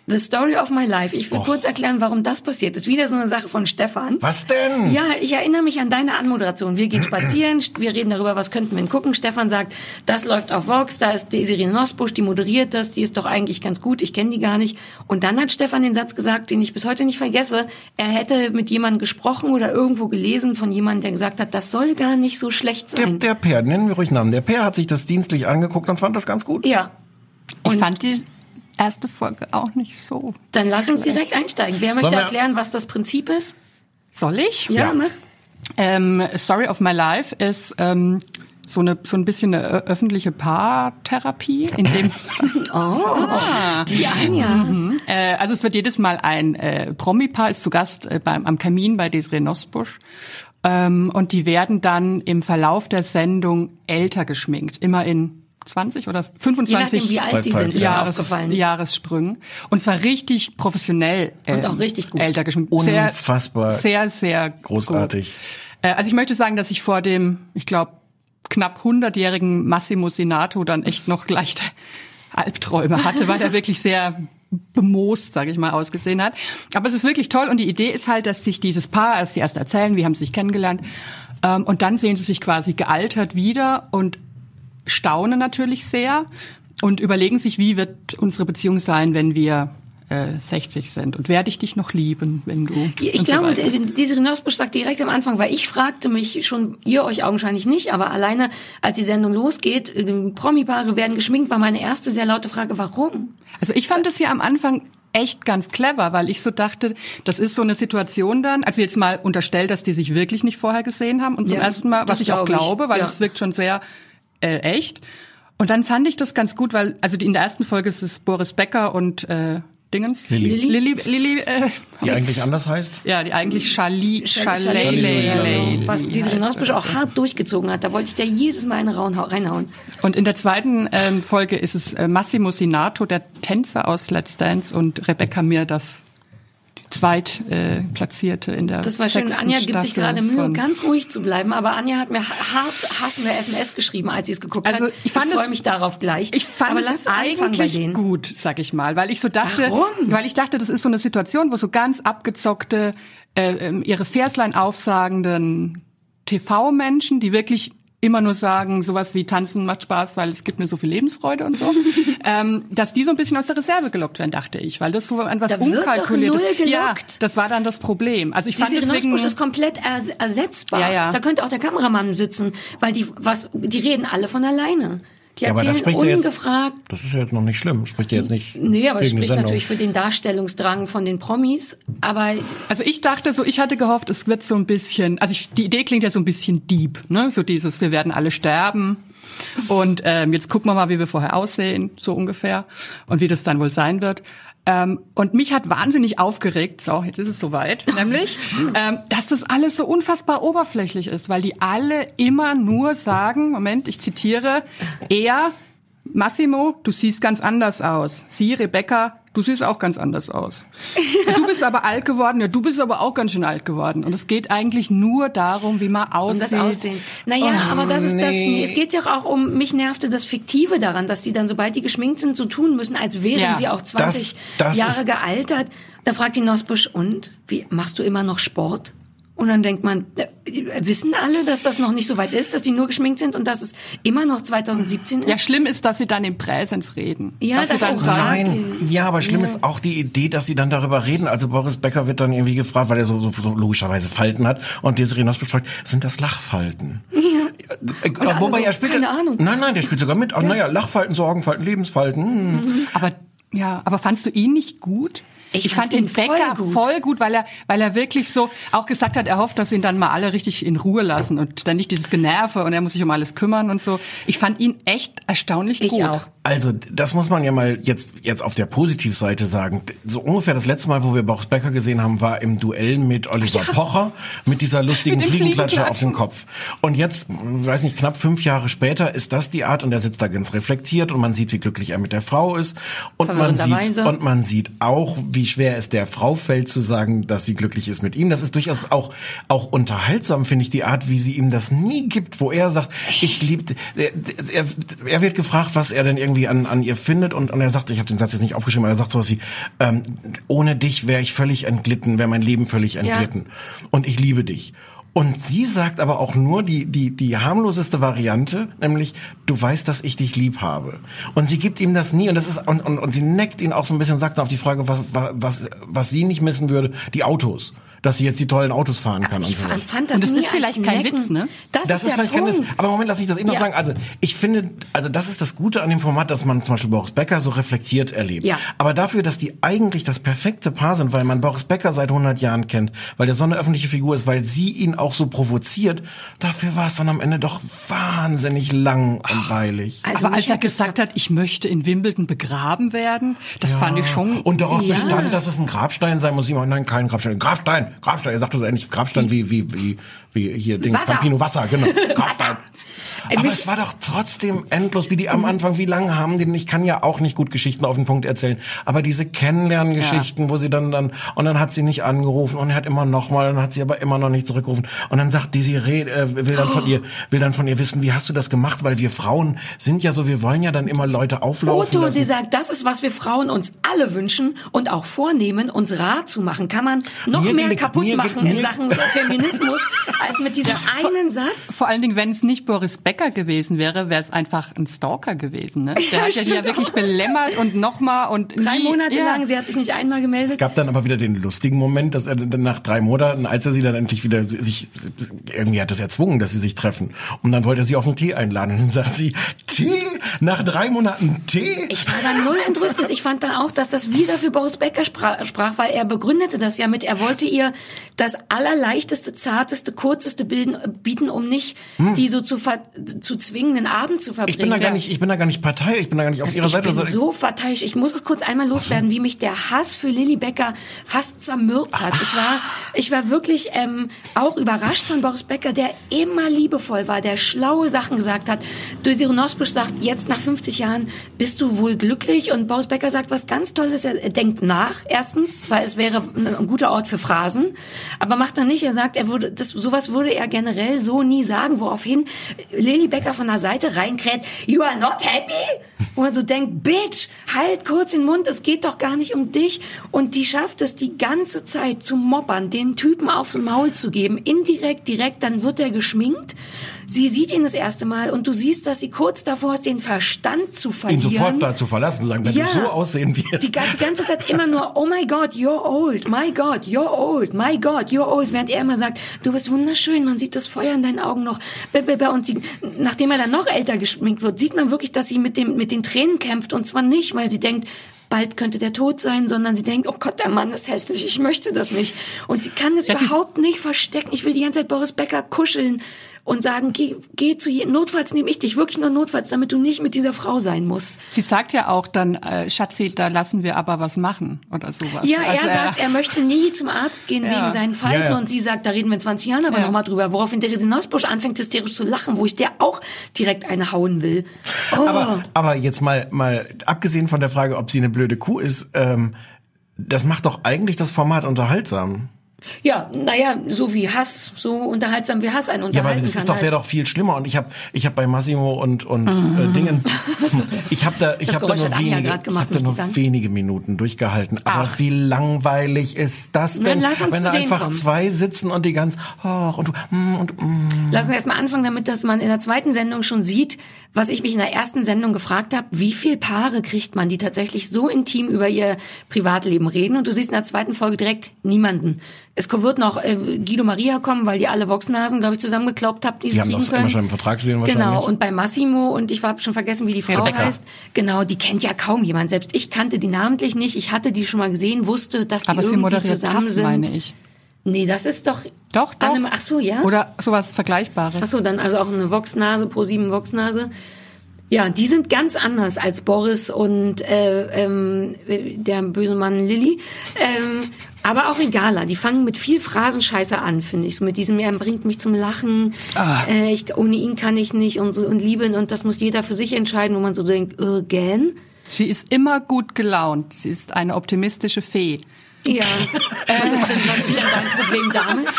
The Story of My Life. Ich will kurz erklären, warum das passiert ist. Wieder so eine Sache von Stefan. Was denn? Ja, ich erinnere mich an deine Anmoderation. Wir gehen spazieren, wir reden darüber, was könnten wir denn gucken. Stefan sagt, das läuft auf Vox, da ist Desiree Nosbusch, die moderiert das, die ist doch eigentlich ganz gut, ich kenne die gar nicht. Und dann hat Stefan den Satz gesagt, den ich bis heute nicht vergesse. Er hätte mit jemandem gesprochen oder irgendwo gelesen von jemandem, der gesagt hat, das soll gar nicht so schlecht Der, sein. der Per, nennen wir ruhig Namen. Der Per hat sich das dienstlich angeguckt und fand das ganz gut. ja, Ich fand die erste Folge auch nicht so. dann lass uns direkt einsteigen. Wer möchte erklären, was das Prinzip ist? Soll ich? Ja, Ja. mach. Ähm, Story of My Life ist ähm, so eine so ein bisschen eine öffentliche Paartherapie, in dem Die Anja. äh, also es wird jedes Mal ein äh, Promi-Paar ist zu Gast äh, beim am Kamin bei Desiree Nosbusch. Ähm, und die werden dann im Verlauf der Sendung älter geschminkt, immer in 20 oder Je 25 nachdem, wie alt die sind, Jahres, aufgefallen. Jahressprüngen. Und zwar richtig professionell. Und ähm, auch richtig gut. Älter geschminkt. Unfassbar Sehr, sehr, sehr Großartig. Gut. Äh, also ich möchte sagen, dass ich vor dem, ich glaube, knapp 100-jährigen Massimo Senato dann echt noch leichte Albträume hatte, weil er wirklich sehr bemoost, sage ich mal, ausgesehen hat. Aber es ist wirklich toll und die Idee ist halt, dass sich dieses Paar, als sie erst erzählen, wie haben sie sich kennengelernt, ähm, und dann sehen sie sich quasi gealtert wieder und staunen natürlich sehr und überlegen sich, wie wird unsere Beziehung sein, wenn wir äh, 60 sind und werde ich dich noch lieben, wenn du Ich so glaube, weiter. diese Renosbusch sagt direkt am Anfang, weil ich fragte mich schon, ihr euch augenscheinlich nicht, aber alleine, als die Sendung losgeht, äh, Promi-Paare werden geschminkt, war meine erste sehr laute Frage, warum? Also ich fand es ja am Anfang echt ganz clever, weil ich so dachte, das ist so eine Situation dann, also jetzt mal unterstellt, dass die sich wirklich nicht vorher gesehen haben und zum Ja, ersten Mal, was ich auch glaub ich, glaube, weil ja. es wirkt schon sehr äh, echt. Und dann fand ich das ganz gut, weil also die, in der ersten Folge ist es Boris Becker und äh, Dingens Lilly. Lilly, Lilly äh, Die eigentlich anders heißt? ja, die eigentlich Charlie Charlie- Also, was diese oder auch hart durchgezogen hat, da wollte ich der jedes Mal eine rauen- reinhauen. Und in der zweiten ähm, Folge ist es äh, Massimo Sinato, der Tänzer aus Let's Dance, und Rebecca Mir, das zweitplatzierte äh, in der Das war schön. Anja gibt sich gerade Mühe, ganz ruhig zu bleiben, aber Anja hat mir hart hassende SMS geschrieben, als sie es geguckt Also hat. ich fand freue es- mich darauf gleich. Ich fand aber es eigentlich gut, sag ich mal, weil ich so dachte, Warum? weil ich dachte, das ist so eine Situation, wo so ganz abgezockte, äh, ähm, ihre Verslein aufsagenden TV-Menschen, die wirklich immer nur sagen, sowas wie tanzen macht Spaß, weil es gibt mir so viel Lebensfreude und so, ähm, dass die so ein bisschen aus der Reserve gelockt werden, dachte ich, weil das so an was Da gelockt. Ja, das war dann das Problem. Also ich fand Diese deswegen Renosbusch ist komplett ers ersetzbar. Ja, ja. Da könnte auch der Kameramann sitzen, weil die was, die reden alle von alleine. Die Ja, aber das spricht ja jetzt, ungefragt. das ist ja jetzt noch nicht schlimm. Spricht ja jetzt nicht Nee, aber es spricht natürlich für den Darstellungsdrang von den Promis. Aber Also ich dachte so, ich hatte gehofft, es wird so ein bisschen, also ich, die Idee klingt ja so ein bisschen deep, ne? So dieses, wir werden alle sterben und ähm, jetzt gucken wir mal, wie wir vorher aussehen, so ungefähr, und wie das dann wohl sein wird. Ähm, und mich hat wahnsinnig aufgeregt, so, jetzt ist es soweit, nämlich, ähm, dass das alles so unfassbar oberflächlich ist, weil die alle immer nur sagen, Moment, ich zitiere, er, Massimo, du siehst ganz anders aus. Sie, Rebecca, du siehst auch ganz anders aus. Du bist aber alt geworden, ja, du bist aber auch ganz schön alt geworden. Und es geht eigentlich nur darum, wie man um aussieht. das Aussehen. Naja, aber das ist das. nee. Es geht ja auch um, mich nervte das Fiktive daran, dass die dann, sobald die geschminkt sind, so tun müssen, als wären Ja. sie auch 20 Das- das Jahre gealtert. Da fragt die Nosbusch, und? Wie, machst du immer noch Sport? Und dann denkt man, äh, wissen alle, dass das noch nicht so weit ist, dass die nur geschminkt sind und dass es immer noch 2017 ist? Ja, schlimm ist, dass sie dann im Präsens reden. Ja, Dass sie das dann sagen, Nein, ja, aber schlimm ist auch die Idee, dass sie dann darüber reden. Also Boris Becker wird dann irgendwie gefragt, weil er so, so, so logischerweise Falten hat. Und Desiree Nosbusch fragt, sind das Lachfalten? Ja. Äh, alle wobei so, er spielt. keine Ahnung. Nein, nein, der spielt sogar mit. Ach, naja, Lachfalten, Sorgenfalten, Lebensfalten. Hm. Aber, ja, aber fandst du ihn nicht gut? Ich, fand den Becker voll gut. weil er, weil er wirklich so auch gesagt hat, er hofft, dass ihn dann mal alle richtig in Ruhe lassen und dann nicht dieses Generve und er muss sich um alles kümmern und so. Ich fand ihn echt erstaunlich Ich gut. auch. Also, das muss man ja mal jetzt, jetzt auf der Positivseite sagen. So ungefähr das letzte Mal, wo wir Boris Becker gesehen haben, war im Duell mit Oliver Pocher, mit dieser lustigen Mit Fliegenklatsche auf dem. Kopf. Und jetzt, ich weiß nicht, knapp fünf Jahre später ist das die Art und er sitzt da ganz reflektiert und man sieht, wie glücklich er mit der Frau ist. Und man sieht, und man sieht auch, wie schwer es der Frau fällt zu sagen, dass sie glücklich ist mit ihm. Das ist durchaus auch, auch unterhaltsam, finde ich, die Art, wie sie ihm das nie gibt, wo er sagt, ich liebe, er, er, wird gefragt, was er denn irgendwie an, an ihr findet und, und er sagt, ich habe den Satz jetzt nicht aufgeschrieben, aber er sagt sowas wie, ähm, ohne dich wäre ich völlig entglitten, wäre mein Leben völlig entglitten. Und ich liebe dich. Und sie sagt aber auch nur die, die, die harmloseste Variante, nämlich, du weißt, dass ich dich lieb habe. Und sie gibt ihm das nie und das ist, und, und, und sie neckt ihn auch so ein bisschen, sagt dann auf die Frage, was, was, was, sie nicht missen würde, die Autos. Dass sie jetzt die tollen Autos fahren kann und Ich fand, sowas. fand das Und das ist vielleicht kein Necken. Witz, ne? Das, Das ist der vielleicht kein Witz. Punkt. Aber Moment, lass mich das eben noch Ja. sagen. Also ich finde, also das ist das Gute an dem Format, dass man zum Beispiel Boris Becker so reflektiert erlebt. Ja. Aber dafür, dass die eigentlich das perfekte Paar sind, weil man Boris Becker seit 100 Jahren kennt, weil der so eine öffentliche Figur ist, weil sie ihn auch so provoziert, dafür war es dann am Ende doch wahnsinnig lang und weilig. Also Aber als er gesagt hat, ich möchte in Wimbledon begraben werden, das fand ich schon. Und darauf Ja. bestand, dass es ein Grabstein sein muss. Immer, nein, kein Grabstein. Grabstein, Grabstein. Er sagte so ähnlich Grabstein wie, wie, wie, wie hier Dings, Wasser. Campino Wasser, genau. Grabstein. Aber es war doch trotzdem endlos, wie die am Anfang, wie lange haben die denn? Ich kann ja auch nicht gut Geschichten auf den Punkt erzählen, aber diese Kennenlerngeschichten, wo sie dann dann und dann hat sie nicht angerufen und er hat immer noch mal, dann hat sie aber immer noch nicht zurückgerufen und dann sagt Desiree äh, will dann von ihr will dann von ihr wissen, wie hast du das gemacht, weil wir Frauen sind ja so, wir wollen ja dann immer Leute auflaufen Otto, lassen. sie sagt, das ist, was wir Frauen uns alle wünschen und auch vornehmen, uns rar zu machen. Kann man noch Mir mehr kaputt machen in Sachen Feminismus, als mit diesem einen Satz? Vor allen Dingen, wenn es nicht Boris Becker gewesen wäre, wäre es einfach ein Stalker gewesen. Ne? Der hat ja die ja wirklich belämmert und nochmal und Drei nie, Monate ja. lang, sie hat sich nicht einmal gemeldet. Es gab dann aber wieder den lustigen Moment, dass er dann nach drei Monaten, als er sie dann endlich wieder sich, irgendwie hat das erzwungen, dass sie sich treffen. Und dann wollte er sie auf einen Tee einladen. Und dann sagt sie, Tee? Nach drei Monaten Tee? Ich war dann null entrüstet. Ich fand dann auch, dass das wieder für Boris Becker sprach, sprach, weil er begründete das ja mit, er wollte ihr das allerleichteste, zarteste, kürzeste Bilden bieten, um nicht die so zu, ver zu zwingen, den Abend zu verbringen. Ich bin da gar nicht, ich bin da gar nicht Partei, ich bin da gar nicht auf ihrer ich Seite. bin so verteidigt. Ich muss es kurz einmal loswerden, wie mich der Hass für Lilly Becker fast zermürbt hat. Ich war, ich war wirklich ähm, auch überrascht von Boris Becker, der immer liebevoll war, der schlaue Sachen gesagt hat. Désiré Nosbusch sagt, jetzt nach 50 Jahren bist du wohl glücklich. Und Boris Becker sagt was ganz Tolles. Er denkt nach, erstens, weil es wäre ein, ein guter Ort für Phrasen. Aber macht er nicht. Er sagt, er würde, das, sowas würde er generell so nie sagen. Woraufhin Lilly Becker von der Seite reinkräht, you are not happy? Wo man so denkt, Bitch, halt kurz den Mund, es geht doch gar nicht um dich. Und die schafft es die ganze Zeit zu mobbern, den Typen aufs Maul zu geben, indirekt, direkt, dann wird er geschminkt. Sie sieht ihn das erste Mal und du siehst, dass sie kurz davor ist, den Verstand zu ihn verlieren. sofort da zu verlassen, zu sagen, wenn du so aussehen wirst. Die, die ganze Zeit immer nur, oh my God, you're old, my God, you're old, my God, you're old, während er immer sagt, du bist wunderschön, man sieht das Feuer in deinen Augen noch. Und sie, nachdem er dann noch älter geschminkt wird, sieht man wirklich, dass sie mit, dem, mit den Tränen kämpft und zwar nicht, weil sie denkt, bald könnte der tot sein, sondern sie denkt, oh Gott, der Mann ist hässlich, ich möchte das nicht. Und sie kann es überhaupt nicht verstecken. Ich will die ganze Zeit Boris Becker kuscheln und sagen, geh, geh zu je, notfalls nehme ich dich, wirklich nur notfalls, damit du nicht mit dieser Frau sein musst. Sie sagt ja auch dann, äh, Schatzi, da lassen wir aber was machen oder sowas. Ja, Also er sagt, er möchte nie zum Arzt gehen Ja. wegen seinen Falten Ja, ja. und sie sagt, da reden wir in 20 Jahren aber Ja. noch mal drüber. Woraufhin Therese Nosbusch anfängt hysterisch zu lachen, wo ich der auch direkt eine hauen will. Oh. Aber, aber jetzt mal, mal abgesehen von der Frage, ob sie eine blöde Kuh ist, ähm, das macht doch eigentlich das Format unterhaltsam. Ja, naja, so wie Hass, so unterhaltsam wie Hass einen Ja, unterhalten aber das ist doch halt. wäre doch viel schlimmer. Und ich habe ich hab bei Massimo und und äh, Dingens, ich habe da ich habe da nur wenige, grad ich gemacht, habe da nur wenige Minuten durchgehalten. Aber Ach. wie langweilig ist das Dann denn, lass uns wenn da einfach kommen. zwei sitzen und die ganz oh, und mm, und mm. Lassen wir erstmal anfangen damit, dass man in der zweiten Sendung schon sieht, was ich mich in der ersten Sendung gefragt habe, wie viel Paare kriegt man, die tatsächlich so intim über ihr Privatleben reden? Und du siehst in der zweiten Folge direkt niemanden. Es wird noch äh, Guido Maria kommen, weil die alle Voxnasen, glaube ich, zusammengekloppt habt, die, Die sie haben das können. immer schon im Vertrag stehen wahrscheinlich. Genau, und bei Massimo, und ich habe schon vergessen, wie die Frau Rebecca. heißt. Genau, die kennt ja kaum jemand. Selbst ich kannte die namentlich nicht. Ich hatte die schon mal gesehen, wusste, dass die Aber sie irgendwie moderiert zusammen sind. meine ich. Nee, das ist doch... Doch, doch. Anne, ach so, ja? Oder sowas Vergleichbares. Ach so, dann also auch eine Voxnase, pro sieben Voxnase. Ja, die sind ganz anders als Boris und äh, ähm, der böse Mann Lilly. Ähm, aber auch egaler. Die fangen mit viel Phrasenscheiße an, finde ich. So mit diesem, er bringt mich zum Lachen. Äh, ich, ohne ihn kann ich nicht und, so, und lieben und das muss jeder für sich entscheiden, wo man so denkt, äh, gähn. Sie ist immer gut gelaunt. Sie ist eine optimistische Fee. Ja. was, ist denn, was ist denn dein Problem damit?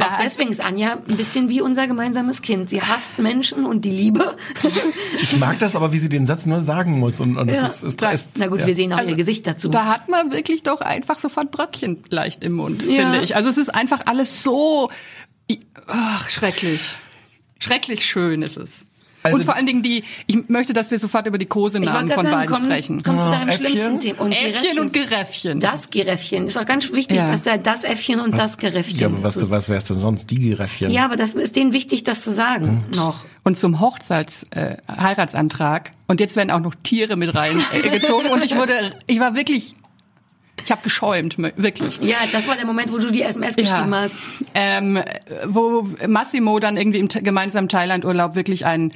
Da auch deswegen ist Anja ein bisschen wie unser gemeinsames Kind. Sie hasst Menschen und die Liebe. Ich mag das aber, wie sie den Satz nur sagen muss. Und, und das Ja. ist, ist, Klar. ist Na gut, ja. wir sehen auch Also, ihr Gesicht dazu. Da hat man wirklich doch einfach sofort Bröckchen leicht im Mund, Ja. finde ich. Also es ist einfach alles so ach, schrecklich. Schrecklich schön ist es. Also- und vor allen Dingen die, ich möchte, dass wir sofort über die Kosenamen von sagen, beiden komm, sprechen. komm zu Ja, deinem Äffchen? schlimmsten Thema. Und Äffchen Geräffchen. und Geräffchen. Das Geräffchen. Ist auch ganz wichtig, Ja. dass da das Äffchen und das Geräffchen. Ja, aber was, was wär's denn sonst? Die Geräffchen. ja, aber das ist denen wichtig, das zu sagen. Noch. Und zum Hochzeits äh, Heiratsantrag und jetzt werden auch noch Tiere mit rein äh, gezogen und ich wurde ich war wirklich ich habe geschäumt wirklich. Ja, das war der Moment, wo du die SMS geschrieben hast. Ähm, wo Massimo dann irgendwie im gemeinsamen Thailand-Urlaub wirklich einen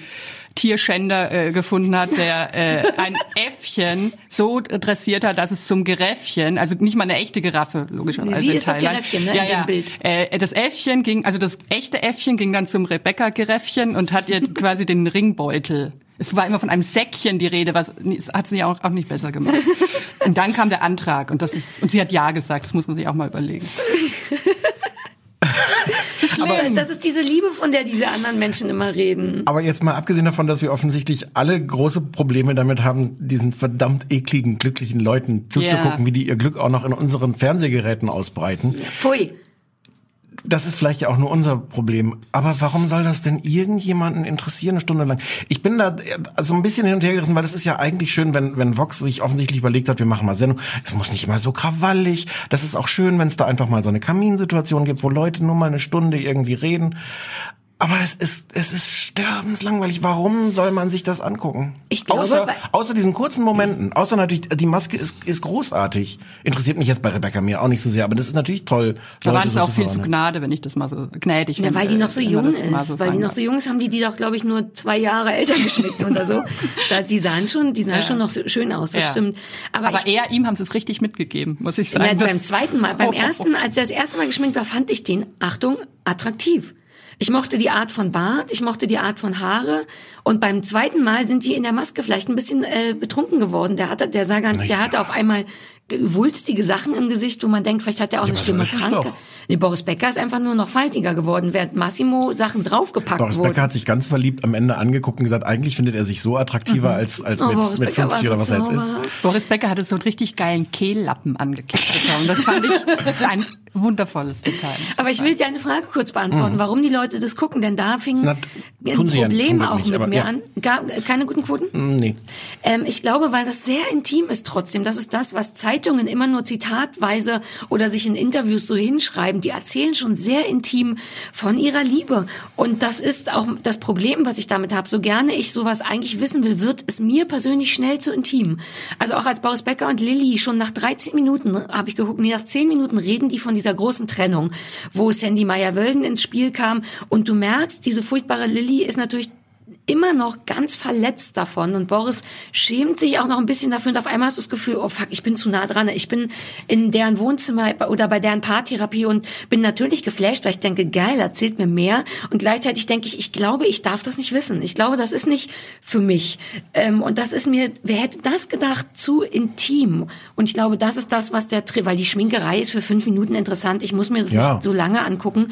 Tierschänder äh, gefunden hat, der äh, ein Äffchen so dressiert hat, dass es zum Geräffchen, also nicht mal eine echte Giraffe, logischerweise Sie in ist das Thailand. Geräffchen, ne, ja, ja. Bild. Äh, das Äffchen ging, also das echte Äffchen ging dann zum Rebecca-Geräffchen und hat ihr quasi den Ringbeutel. Es war immer von einem Säckchen die Rede, was hat sie ja auch, auch nicht besser gemacht. Und dann kam der Antrag und das ist und sie hat ja gesagt, das muss man sich auch mal überlegen. Aber das ist diese Liebe, von der diese anderen Menschen immer reden. Aber jetzt mal abgesehen davon, dass wir offensichtlich alle große Probleme damit haben, diesen verdammt ekligen, glücklichen Leuten zuzugucken, Ja. wie die ihr Glück auch noch in unseren Fernsehgeräten ausbreiten. Pfui. Das ist vielleicht ja auch nur unser Problem. Aber warum soll das denn irgendjemanden interessieren, eine Stunde lang? Ich bin da äh, so ein bisschen hin und her gerissen, weil es ist ja eigentlich schön, wenn, wenn Vox sich offensichtlich überlegt hat, wir machen mal Sendung. Es muss nicht immer so krawallig. Das ist auch schön, wenn es da einfach mal so eine Kaminsituation gibt, wo Leute nur mal eine Stunde irgendwie reden. Aber es ist, es ist sterbenslangweilig. Warum soll man sich das angucken? Ich glaube, außer, außer diesen kurzen Momenten. Außer natürlich, die Maske ist, ist großartig. Interessiert mich jetzt bei Rebecca mir auch nicht so sehr, aber das ist natürlich toll. Da Leute waren es so auch zu viel zu. Gnade, wenn ich das mal so gnädig Ja, wenn, weil die noch so jung das ist. so weil die noch so jung ist, haben die die doch, glaube ich, nur zwei Jahre älter geschmeckt oder so. Die sahen schon, die sahen Ja. schon noch so schön aus, das Ja. stimmt. Aber, Aber ich, er, ihm haben sie es richtig mitgegeben, muss ich sagen. ja, beim Das- zweiten Mal, beim oh. ersten, als er das erste Mal geschminkt war, fand ich den, Achtung, attraktiv. Ich mochte die Art von Bart, ich mochte die Art von Haare. Und beim zweiten Mal sind die in der Maske vielleicht ein bisschen äh, betrunken geworden. Der hatte, der sah gar nicht, der hatte auf einmal wulstige Sachen im Gesicht, wo man denkt, vielleicht hat er auch eine aber so Nee, Boris Becker ist einfach nur noch faltiger geworden, während Massimo Sachen draufgepackt Boris wurden. Becker hat sich ganz verliebt am Ende angeguckt und gesagt, eigentlich findet er sich so attraktiver als, als Oh, mit, Boris mit Becker war 50 oder was so er jetzt ist. Boris Becker hatte so einen richtig geilen Kehllappen angeklebt bekommen. Das fand ich ein wundervolles Detail. Aber ich will dir eine Frage kurz beantworten, warum die Leute das gucken, denn da fingen Mhm. Ja Probleme Glück auch nicht, mit mir ja. an. Gar, keine guten Quoten? Mm, Nee. Ähm, ich glaube, weil das sehr intim ist trotzdem. Das ist das, was Zeitungen immer nur zitatweise oder sich in Interviews so hinschreiben. Die erzählen schon sehr intim von ihrer Liebe. Und das ist auch das Problem, was ich damit habe. So gerne ich sowas eigentlich wissen will, wird es mir persönlich schnell zu intim. Also auch als Boris Becker und Lilly schon nach 13 Minuten habe ich geguckt, nee, nach 10 Minuten reden die von dieser großen Trennung, wo Sandy Meyer-Wölden ins Spiel kam. Und du merkst, diese furchtbare Lilly ist natürlich immer noch ganz verletzt davon. Und Boris schämt sich auch noch ein bisschen dafür. Und auf einmal hast du das Gefühl, oh fuck, ich bin zu nah dran, ich bin in deren Wohnzimmer oder bei deren Paartherapie und bin natürlich geflasht, weil ich denke, geil, erzählt mir mehr. Und gleichzeitig denke ich, ich glaube, ich darf das nicht wissen. Ich glaube, das ist nicht für mich. Ähm, und das ist mir, wer hätte das gedacht, zu intim? Und ich glaube, das ist das, was der, weil die Schminkerei ist für fünf Minuten interessant, ich muss mir das Ja. nicht so lange angucken,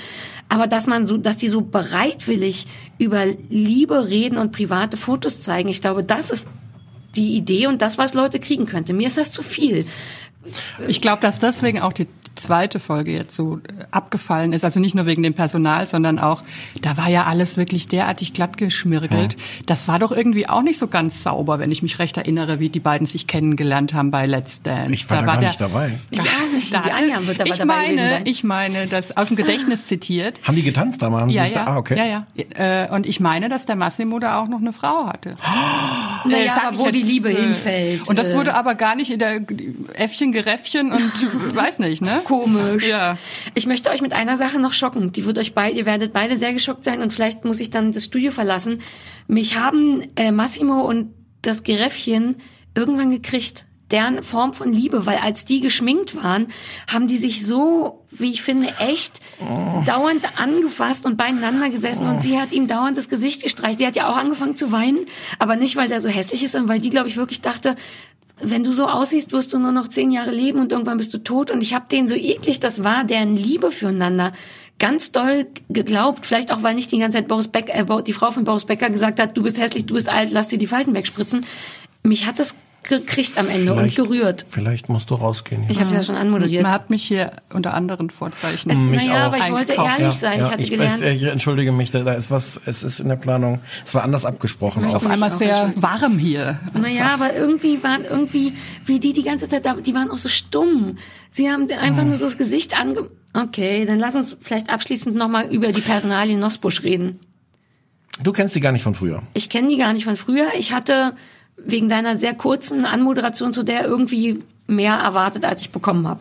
aber dass man so, dass die so bereitwillig über Liebe reden und private Fotos zeigen, ich glaube, das ist die Idee und das, was Leute kriegen könnte. Mir ist das zu viel. Ich glaube, dass deswegen auch die zweite Folge jetzt so äh, abgefallen ist. Also nicht nur wegen dem Personal, sondern auch, da war ja alles wirklich derartig glatt geschmirgelt. Das war doch irgendwie auch nicht so ganz sauber, wenn ich mich recht erinnere, wie die beiden sich kennengelernt haben bei Let's Dance. Ich war da gar der- nicht dabei. Nicht. Da Die Anja wird aber ich dabei meine. Ich meine, das aus dem Gedächtnis zitiert. Haben die getanzt da mal? Haben die Ja, ja. Da? Ah, okay. ja, ja. Äh, und ich meine, dass der Massimo da auch noch eine Frau hatte. Naja, Äh, sag aber wo die jetzt, Liebe äh, hinfällt. Und das wurde aber gar nicht in der Äffchen, Geräffchen und weiß nicht, ne? Komisch. Ja. Ich möchte euch mit einer Sache noch schocken. Die wird euch beide, ihr werdet beide sehr geschockt sein und vielleicht muss ich dann das Studio verlassen. Mich haben äh, Massimo und das Geräffchen irgendwann gekriegt. Deren Form von Liebe, weil als die geschminkt waren, haben die sich so, wie ich finde, echt dauernd angefasst und beieinander gesessen und sie hat ihm dauernd das Gesicht gestreicht. Sie hat ja auch angefangen zu weinen, aber nicht, weil der so hässlich ist, sondern weil die, glaube ich, wirklich dachte, wenn du so aussiehst, wirst du nur noch zehn Jahre leben und irgendwann bist du tot. Und ich habe denen so eklig das war, deren Liebe füreinander ganz doll geglaubt. Vielleicht auch, weil nicht die ganze Zeit Boris Beck, äh, die Frau von Boris Becker gesagt hat, du bist hässlich, du bist alt, lass dir die Falten wegspritzen. Mich hat das gekriegt am Ende Vielleicht- und gerührt. Vielleicht musst du rausgehen. Ich habe das schon anmoderiert. Man hat mich hier unter anderen Vorzeichen. Es, Mich naja, auch. aber ich wollte ehrlich sein. ich hatte ich, gelernt. Ich, ich entschuldige mich, da, da ist was, es ist in der Planung, es war anders abgesprochen. auf Auch. einmal auch sehr warm hier. Naja, aber irgendwie waren irgendwie, wie die die ganze Zeit, da, die waren auch so stumm. Sie haben einfach nur so das Gesicht ange... Okay, dann lass uns vielleicht abschließend nochmal über die Personalien Nosbusch reden. Du kennst die gar nicht von früher. Ich kenne die gar nicht von früher. Ich hatte wegen deiner sehr kurzen Anmoderation zu der irgendwie mehr erwartet, als ich bekommen habe.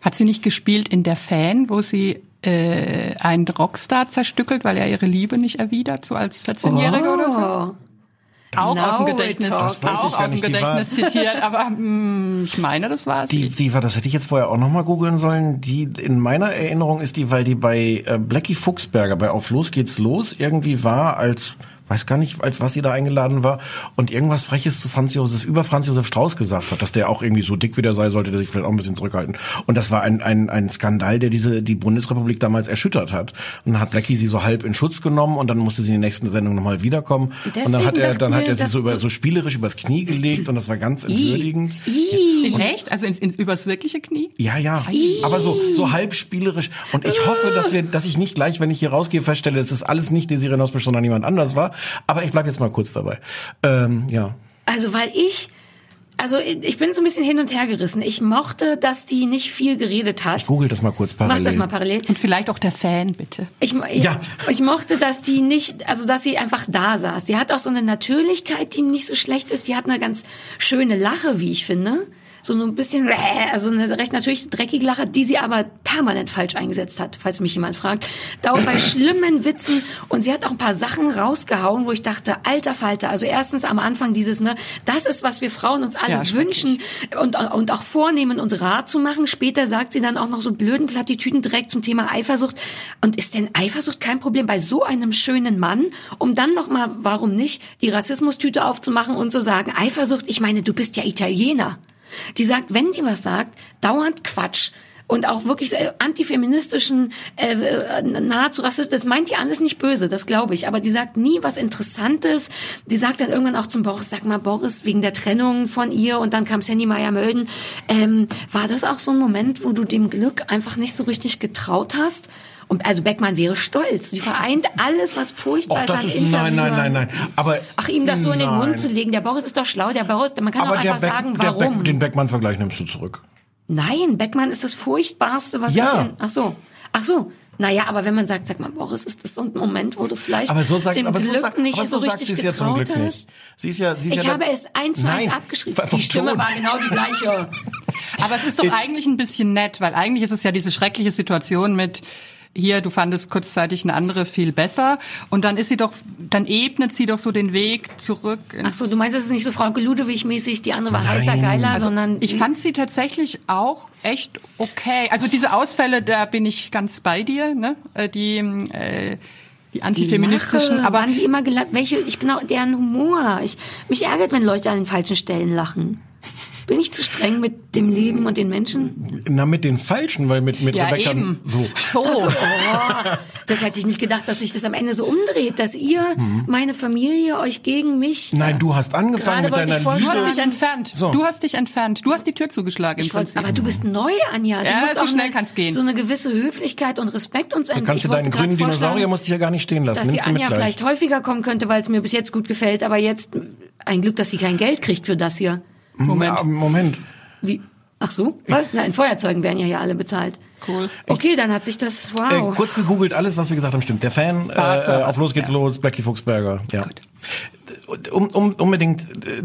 Hat sie nicht gespielt in der Fan, wo sie äh, einen Rockstar zerstückelt, weil er ihre Liebe nicht erwidert, so als 14-Jährige oder so? Oh. Auch Now aus dem Gedächtnis. Das auch aus dem Gedächtnis zitiert, aber mh, ich meine, das war Die, sie. die war, das hätte ich jetzt vorher auch nochmal googeln sollen. Die, in meiner Erinnerung ist die, weil die bei äh, Blackie Fuchsberger bei Auf Los geht's los irgendwie war als, weiß gar nicht, als was sie da eingeladen war und irgendwas Freches zu Franz Josef, über Franz Josef Strauß gesagt hat, dass der auch irgendwie so dick wie der sei, sollte der sich vielleicht auch ein bisschen zurückhalten. Und das war ein, ein, ein Skandal, der diese, die Bundesrepublik damals erschüttert hat. Und dann hat Blackie sie so halb in Schutz genommen und dann musste sie in der nächsten Sendung nochmal wiederkommen. Und dann Deswegen hat er, dann hat er sie so über, so spielerisch übers Knie gelegt und das war ganz entwürdigend. Echt? Also ins, ins, übers wirkliche Knie? Ja, ja. Aber so, so halb spielerisch. Und ich hoffe, dass wir, dass ich nicht gleich, wenn ich hier rausgehe, feststelle, dass es alles nicht Desiree Nosbusch, sondern jemand anders war. Aber ich bleib jetzt mal kurz dabei. Ähm, ja. Also, weil ich, also ich bin so ein bisschen hin und her gerissen. Ich mochte, dass die nicht viel geredet hat. Ich google das mal kurz parallel. Mach das mal parallel. Und vielleicht auch der Fan, bitte. Ich, ich, Ja. ich mochte, dass die nicht, also dass sie einfach da saß. Die hat auch so eine Natürlichkeit, die nicht so schlecht ist. Die hat eine ganz schöne Lache, wie ich finde. So ein bisschen, also eine recht natürlich dreckige Lache, die sie aber permanent falsch eingesetzt hat, falls mich jemand fragt. Dauert bei schlimmen Witzen und sie hat auch ein paar Sachen rausgehauen, wo ich dachte, alter Falter. Also erstens am Anfang dieses, ne, das ist, was wir Frauen uns alle Ja, wünschen und, und auch vornehmen, uns rar zu machen. Später sagt sie dann auch noch so blöden Plattitüden direkt zum Thema Eifersucht. Und ist denn Eifersucht kein Problem bei so einem schönen Mann? Um dann noch mal, warum nicht, die Rassismustüte aufzumachen und zu sagen, Eifersucht, ich meine, du bist ja Italiener. Die sagt, wenn die was sagt, dauernd Quatsch. Und auch wirklich äh, antifeministischen, äh, äh, nahezu rassistisch, das meint die alles nicht böse, das glaube ich. Aber die sagt nie was Interessantes. Die sagt dann irgendwann auch zum Boris, sag mal Boris, wegen der Trennung von ihr und dann kam Sandy Meyer-Mölden. Ähm, war das auch so ein Moment, wo du dem Glück einfach nicht so richtig getraut hast? Und also Beckmann wäre stolz. Sie vereint alles, was furchtbar Och, ist das ist, nein, nein, nein, nein. Aber, Ach, ihm das so in den nein. Mund zu legen. Der Boris ist doch schlau. Der Boris, man kann aber der einfach Beck, sagen, warum. Beck, den Beckmann-Vergleich nimmst du zurück. Nein, Beckmann ist das furchtbarste, was Ja. ich in, Ach so. Ach so. Naja, aber wenn man sagt, sag mal, Boris, ist das so ein Moment, wo du vielleicht Aber so sagt, dem aber so, Glück sagt, nicht aber so, so sagt richtig sie es ja zum getraut Glück hast? nicht. Sie ist ja, sie ist Ich ja habe es eins zu eins Nein, abgeschrieben. Die Stimme Ton. war genau die gleiche. Aber es ist doch eigentlich ein bisschen nett, weil eigentlich ist es ja diese schreckliche Situation mit hier, du fandest kurzzeitig eine andere viel besser und dann ist sie doch, dann ebnet sie doch so den Weg zurück. in- Ach so, du meinst, es ist nicht so Frau Ludewig-mäßig, die andere war heißer, geiler, Also sondern ich fand sie tatsächlich auch echt okay. Also diese Ausfälle, da bin ich ganz bei dir, ne? Äh, Die, äh, die antifeministischen, Lache, aber waren die immer gelacht? Welche? Ich bin auch deren Humor. Ich mich ärgert, wenn Leute an den falschen Stellen lachen. Bin ich zu streng mit dem Leben und den Menschen? Na, mit den Falschen, weil mit, mit Ja, Rebecca eben. so. So. Oh, das hätte ich nicht gedacht, dass sich das am Ende so umdreht, dass ihr, meine Familie, euch gegen mich. Nein, du hast angefangen Gerade mit wollte deiner ich vorschlagen- Du Liebe. hast dich entfernt. So. Du hast dich entfernt. Du hast die Tür zugeschlagen Ich wollte, Prinzip. aber du bist neu, Anja. Du Ja, musst so auch schnell eine, kann's gehen. So eine gewisse Höflichkeit und Respekt uns Du kannst dir deinen grünen Dinosaurier musst dich ja gar nicht stehen lassen. dass die Nimmst du mit Anja vielleicht häufiger kommen könnte, weil es mir bis jetzt gut gefällt, aber jetzt ein Glück, dass sie kein Geld kriegt für das hier. Moment. Ja, Moment. Wie? Ach so? Was? Nein, Feuerzeugen werden ja hier alle bezahlt. Cool. Okay, dann hat sich das, Äh, wow. kurz gegoogelt, alles, was wir gesagt haben, stimmt. Der Fan, äh, äh, auf Los geht's los, Blackie Fuchsberger. Ja. Um, um, unbedingt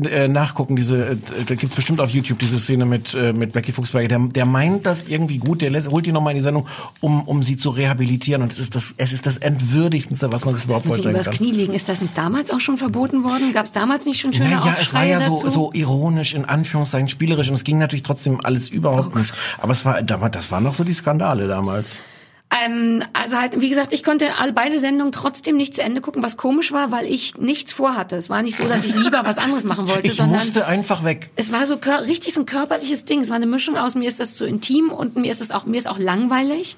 äh, nachgucken, diese, äh, da gibt's bestimmt auf YouTube diese Szene mit, äh, mit Blackie Fuchsberger. Der, der meint das irgendwie gut, der lässt, holt die nochmal in die Sendung, um, um sie zu rehabilitieren. Und es ist das, es ist das Entwürdigendste, was man sich überhaupt vorstellen kann. Knie legen, ist das nicht damals auch schon verboten worden? Gab es damals nicht schon schöne Naja, es war ja so, dazu? so ironisch, in Anführungszeichen spielerisch und es ging natürlich trotzdem alles überhaupt Oh nicht. Aber es war, da war- das waren noch so die Skandale damals. Ähm, also halt, wie gesagt, ich konnte beide Sendungen trotzdem nicht zu Ende gucken, was komisch war, weil ich nichts vorhatte. Es war nicht so, dass ich lieber was anderes machen wollte, Ich sondern musste einfach weg. es war so richtig so ein körperliches Ding. Es war eine Mischung aus mir ist das zu intim und mir ist es auch mir ist auch langweilig.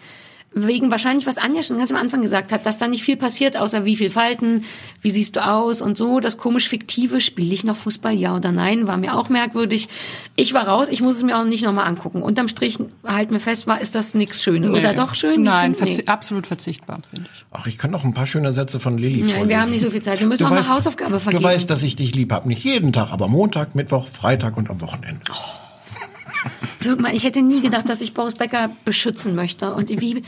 Wegen wahrscheinlich, was Anja schon ganz am Anfang gesagt hat, dass da nicht viel passiert, außer wie viel Falten, wie siehst du aus und so. Das komisch fiktive, spiele ich noch Fußball, ja oder nein, war mir auch merkwürdig. Ich war raus, ich muss es mir auch nicht nochmal angucken. Unterm Strich, halten wir fest, war, ist das nichts Schönes. Oder doch schön? Nein, verzi absolut verzichtbar, finde ich. Ach, ich kann noch ein paar schöne Sätze von Lilly Nein, vorlesen. wir haben nicht so viel Zeit. Wir müssen Du noch weißt- eine Hausaufgabe vergeben. Du weißt, dass ich dich lieb hab. Nicht jeden Tag, aber Montag, Mittwoch, Freitag und am Wochenende. Wirk mal, ich hätte nie gedacht, dass ich Boris Becker beschützen möchte. Und wie,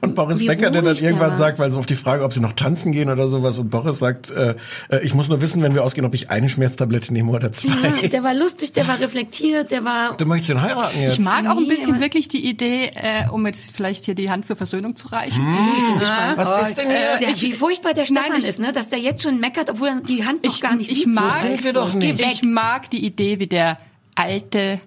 Und Boris wie Becker, der dann der irgendwann war. sagt, weil so auf die Frage, ob sie noch tanzen gehen oder sowas, und Boris sagt, äh, äh, ich muss nur wissen, wenn wir ausgehen, ob ich eine Schmerztablette nehme oder zwei. Ja, der war lustig, der war reflektiert, der war Du möchtest ihn heiraten jetzt? Ich mag auch ein bisschen wirklich die Idee, äh, um jetzt vielleicht hier die Hand zur Versöhnung zu reichen. Ich bin gespannt. Was ist denn hier? Der, wie furchtbar der Stefan Nein, ich- ist, ne? Dass der jetzt schon meckert, obwohl er die Hand noch ich, gar nicht ich sieht. mag, So sind wir doch nicht. Ich mag die Idee, wie der alte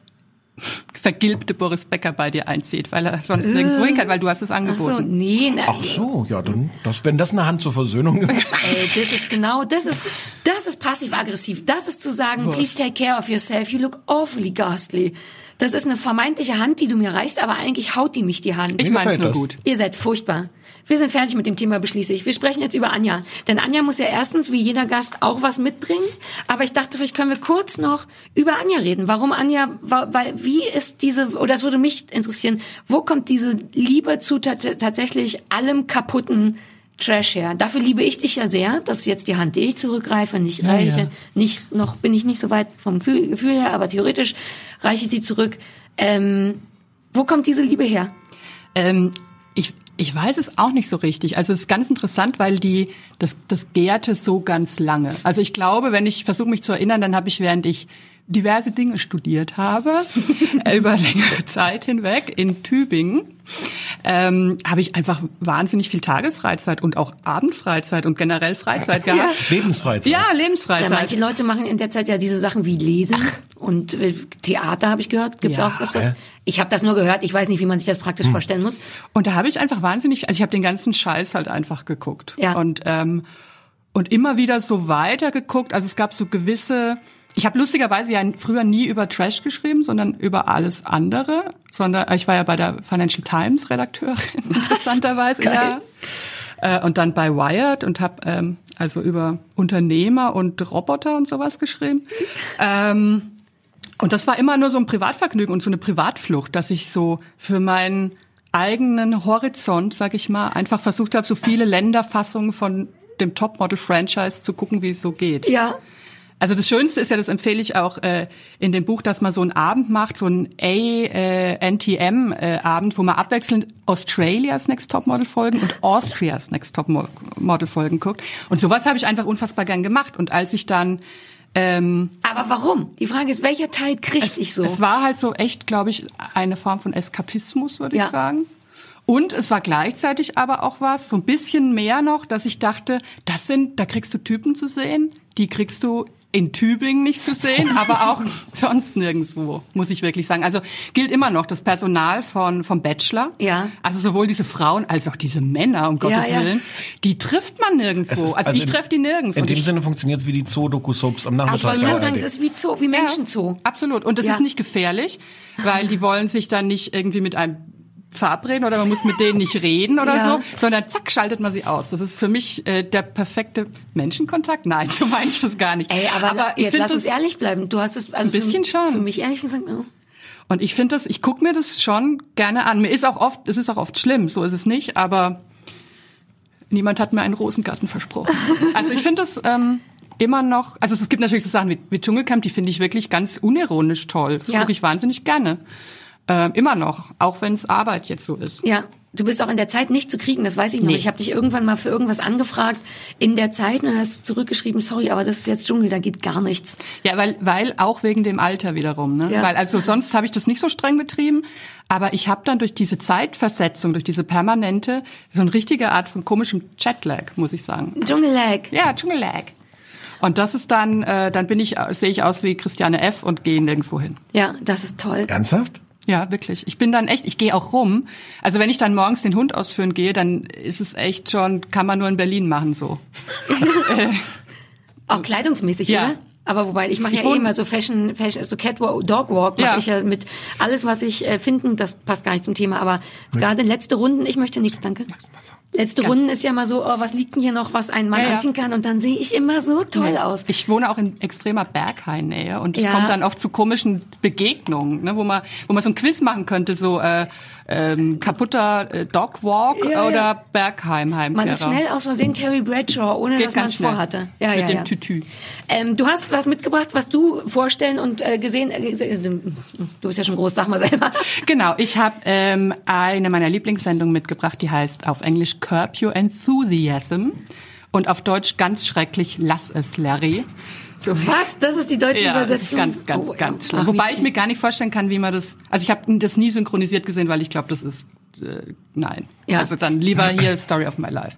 vergilbte Boris Becker bei dir einzieht, weil er sonst nirgendwo hin kann, weil du hast es Ach so, angeboten. nee, na, Ach so, ja, dann, das, wenn das eine Hand zur Versöhnung ist. Ey, das ist genau, das ist, das ist passiv-aggressiv. Das ist zu sagen, please take care of yourself, you look awfully ghastly. Das ist eine vermeintliche Hand, die du mir reichst, aber eigentlich haut die mich die Hand. Ich meine es nur das. gut. Ihr seid furchtbar. Wir sind fertig mit dem Thema, beschließe ich. Wir sprechen jetzt über Anja. Denn Anja muss ja erstens, wie jeder Gast, auch was mitbringen. Aber ich dachte, vielleicht können wir kurz noch über Anja reden. Warum Anja, weil, wie ist diese, oder das würde mich interessieren, wo kommt diese Liebe zu ta- tatsächlich allem kaputten Trash her? Dafür liebe ich dich ja sehr. Das ist jetzt die Hand, die ich zurückgreife, nicht reiche. ja. Nicht, noch bin ich nicht so weit vom Gefühl, Gefühl her, aber theoretisch reiche ich sie zurück. Ähm, wo kommt diese Liebe her? Ähm, ich, ich weiß es auch nicht so richtig. Also es ist ganz interessant, weil die das, das gärte so ganz lange. Also ich glaube, wenn ich versuche mich zu erinnern, dann habe ich, während ich diverse Dinge studiert habe, über längere Zeit hinweg in Tübingen, ähm, habe ich einfach wahnsinnig viel Tagesfreizeit und auch Abendfreizeit und generell Freizeit gehabt. Lebensfreizeit. Ja, Ja, Lebensfreizeit. manche Leute machen in der Zeit ja diese Sachen wie Lesen und äh, Theater habe ich gehört. Gibt's Ja, auch was das? Ich habe das nur gehört. Ich weiß nicht, wie man sich das praktisch vorstellen muss. Und da habe ich einfach wahnsinnig, also ich habe den ganzen Scheiß halt einfach geguckt. Ja. Und, ähm, und immer wieder so weiter geguckt. Also es gab so gewisse, ich habe lustigerweise ja früher nie über Trash geschrieben, sondern über alles andere. Sondern ich war ja bei der Financial Times Redakteurin, interessanterweise. Ja. Äh, und dann bei Wired und habe ähm, also über Unternehmer und Roboter und sowas geschrieben. Ähm, und das war immer nur so ein Privatvergnügen und so eine Privatflucht, dass ich so für meinen eigenen Horizont, sag ich mal, einfach versucht habe, so viele Länderfassungen von dem Topmodel-Franchise zu gucken, wie es so geht. Ja. Also das Schönste ist ja, das empfehle ich auch äh, in dem Buch, dass man so einen Abend macht, so einen A-NTM-Abend, äh, wo man abwechselnd Australias Next Topmodel Folgen und Austrias Next Topmodel Folgen guckt. Und sowas habe ich einfach unfassbar gern gemacht. Und als ich dann ähm, Aber warum? Die Frage ist, welcher Teil kriegt dich so? es war halt so echt, glaube ich, eine Form von Eskapismus, würde Ja. ich sagen. Und es war gleichzeitig aber auch was, so ein bisschen mehr noch, dass ich dachte, das sind, da kriegst du Typen zu sehen, die kriegst du in Tübingen nicht zu sehen, aber auch sonst nirgendwo, muss ich wirklich sagen. Also gilt immer noch das Personal von vom Bachelor. Ja. Also sowohl diese Frauen als auch diese Männer, um Gottes ja. Willen, die trifft man nirgendwo. Ist- also, ich in- treffe die nirgends. In dem ich, Sinne funktioniert es wie die Zoo-Doku-Soaps am Ich Nachmittag. wollte gerade der sagen, es ist wie Zoo, wie Menschenzoo. Ja, absolut. Und das Ja. ist nicht gefährlich, weil die wollen sich dann nicht irgendwie mit einem verabreden oder man muss mit denen nicht reden oder Ja. so, sondern zack, schaltet man sie aus. Das ist für mich äh, der perfekte Menschenkontakt. Nein, so meine ich das gar nicht. Ey, aber, ich jetzt finde lass uns ehrlich bleiben. Du hast es also Ein bisschen für, schon. Für mich ehrlich gesagt, oh. und ich finde das, ich gucke mir das schon gerne an. Mir ist auch oft, es ist auch oft schlimm, so ist es nicht, aber niemand hat mir einen Rosengarten versprochen. Also ich finde das ähm, immer noch, also es gibt natürlich so Sachen wie, wie Dschungelcamp, die finde ich wirklich ganz unironisch toll. Das Ja. gucke ich wahnsinnig gerne. Ähm, immer noch, auch wenn es Arbeit jetzt so ist. Ja, du bist auch in der Zeit nicht zu kriegen, das weiß ich noch. Nee. Ich habe dich irgendwann mal für irgendwas angefragt in der Zeit und dann hast du zurückgeschrieben, sorry, aber das ist jetzt Dschungel, da geht gar nichts. Ja, weil, weil auch wegen dem Alter wiederum. Ne? Ja. Weil also sonst habe ich das nicht so streng betrieben, aber ich habe dann durch diese Zeitversetzung, durch diese permanente, so eine richtige Art von komischem Jetlag, muss ich sagen. Dschungellag. Ja, Dschungellag. Und das ist dann, äh, dann bin ich, sehe ich aus wie Christiane F. und gehe nirgendwo hin. Ja, das ist toll. Ernsthaft? Ja, wirklich. Ich bin dann echt, ich gehe auch rum. Also wenn ich dann morgens den Hund ausführen gehe, dann ist es echt schon, kann man nur in Berlin machen so. Auch kleidungsmäßig, Ja. oder? Aber wobei, ich mache ja eh immer so Fashion, Fashion so Catwalk, Dogwalk mache Ja. ich ja mit alles, was ich äh, finden, das passt gar nicht zum Thema, aber gerade letzte Runden, ich möchte nichts, danke. Letzte Runden ist ja mal so, oh, was liegt denn hier noch, was ein Mann Ja, ja. anziehen kann und dann sehe ich immer so toll aus. Ich wohne auch in extremer Berghainnähe und ich Ja. komme dann oft zu komischen Begegnungen, ne, wo man, wo man so ein Quiz machen könnte, so äh, ähm, kaputter äh, Dogwalk Ja, ja. oder Bergheim-Heimkehrer. Man ist schnell aus Versehen Carrie Bradshaw, ohne Geht dass man es vorhatte. Ja, Mit ja, dem ja. Tütü. Ähm, du hast was mitgebracht, was du vorstellen und äh, gesehen. Äh, gesehen- du bist ja schon groß, sag mal selber. Genau, ich habe ähm, eine meiner Lieblingssendungen mitgebracht, die heißt auf Englisch Curb Your Enthusiasm und auf Deutsch ganz schrecklich Lass es, Larry. So, Was? Das ist die deutsche Ja, das Übersetzung. ist ganz, ganz, Oh, ganz schlimm. Wobei ich mir gar nicht vorstellen kann, wie man das. Also ich habe das nie synchronisiert gesehen, weil ich glaube, das ist äh, nein. Ja. Also dann lieber hier Story of My Life.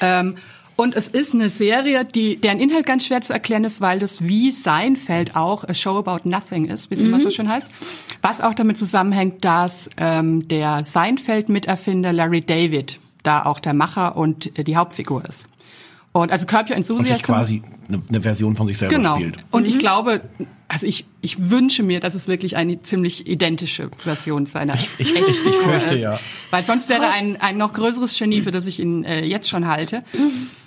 Ähm, und es ist eine Serie, die deren Inhalt ganz schwer zu erklären ist, weil das wie Seinfeld auch a Show about nothing ist, wie es immer so schön heißt. Was auch damit zusammenhängt, dass ähm, der Seinfeld-Miterfinder Larry David da auch der Macher und äh, die Hauptfigur ist. Und also Curb Your Und sich Enthusiasm quasi eine, eine Version von sich selber genau. spielt. Und Mhm. ich glaube, also ich, ich wünsche mir, dass es wirklich eine ziemlich identische Version seiner ich, ich- ich fürchte, ist. ja. Weil sonst wäre ein, ein noch größeres Genie, für das ich ihn äh, jetzt schon halte.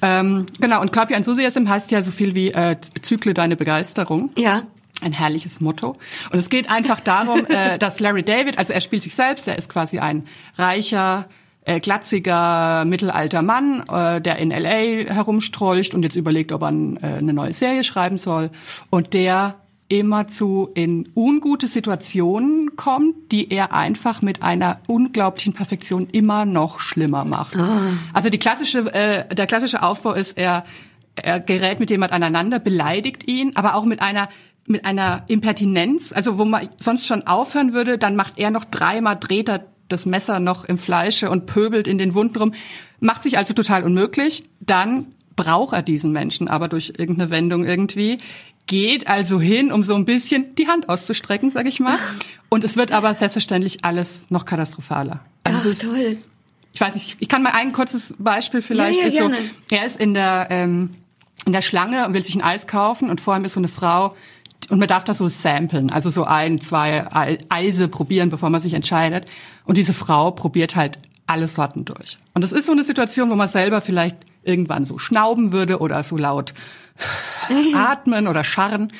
Ähm, genau, und Curb Your Enthusiasm heißt ja so viel wie äh, zykle deine Begeisterung. Ja. Ein herrliches Motto. Und es geht einfach darum, äh, dass Larry David, also er spielt sich selbst, er ist quasi ein reicher, äh, glatziger, mittelalter Mann, äh, der in L.A. herumstrolcht und jetzt überlegt, ob er äh, eine neue Serie schreiben soll. Und der immerzu in ungute Situationen kommt, die er einfach mit einer unglaublichen Perfektion immer noch schlimmer macht. Also die klassische, äh, der klassische Aufbau ist, er, er gerät mit jemand aneinander, beleidigt ihn, aber auch mit einer mit einer Impertinenz, also wo man sonst schon aufhören würde, dann macht er noch dreimal, dreht er das Messer noch im Fleische und pöbelt in den Wunden rum, macht sich also total unmöglich. Dann braucht er diesen Menschen aber durch irgendeine Wendung irgendwie, geht also hin, um so ein bisschen die Hand auszustrecken, sag ich mal. Und es wird aber selbstverständlich alles noch katastrophaler. Also Ach, ist, toll. ich weiß nicht, ich kann mal ein kurzes Beispiel vielleicht. Ja, ja, so, gerne. er ist in der ähm, in der Schlange und will sich ein Eis kaufen und vor ihm ist so eine Frau und man darf das so samplen, also so ein, zwei Ei- Eise probieren, bevor man sich entscheidet. Und diese Frau probiert halt alle Sorten durch. Und das ist so eine Situation, wo man selber vielleicht irgendwann so schnauben würde oder so laut atmen oder scharren.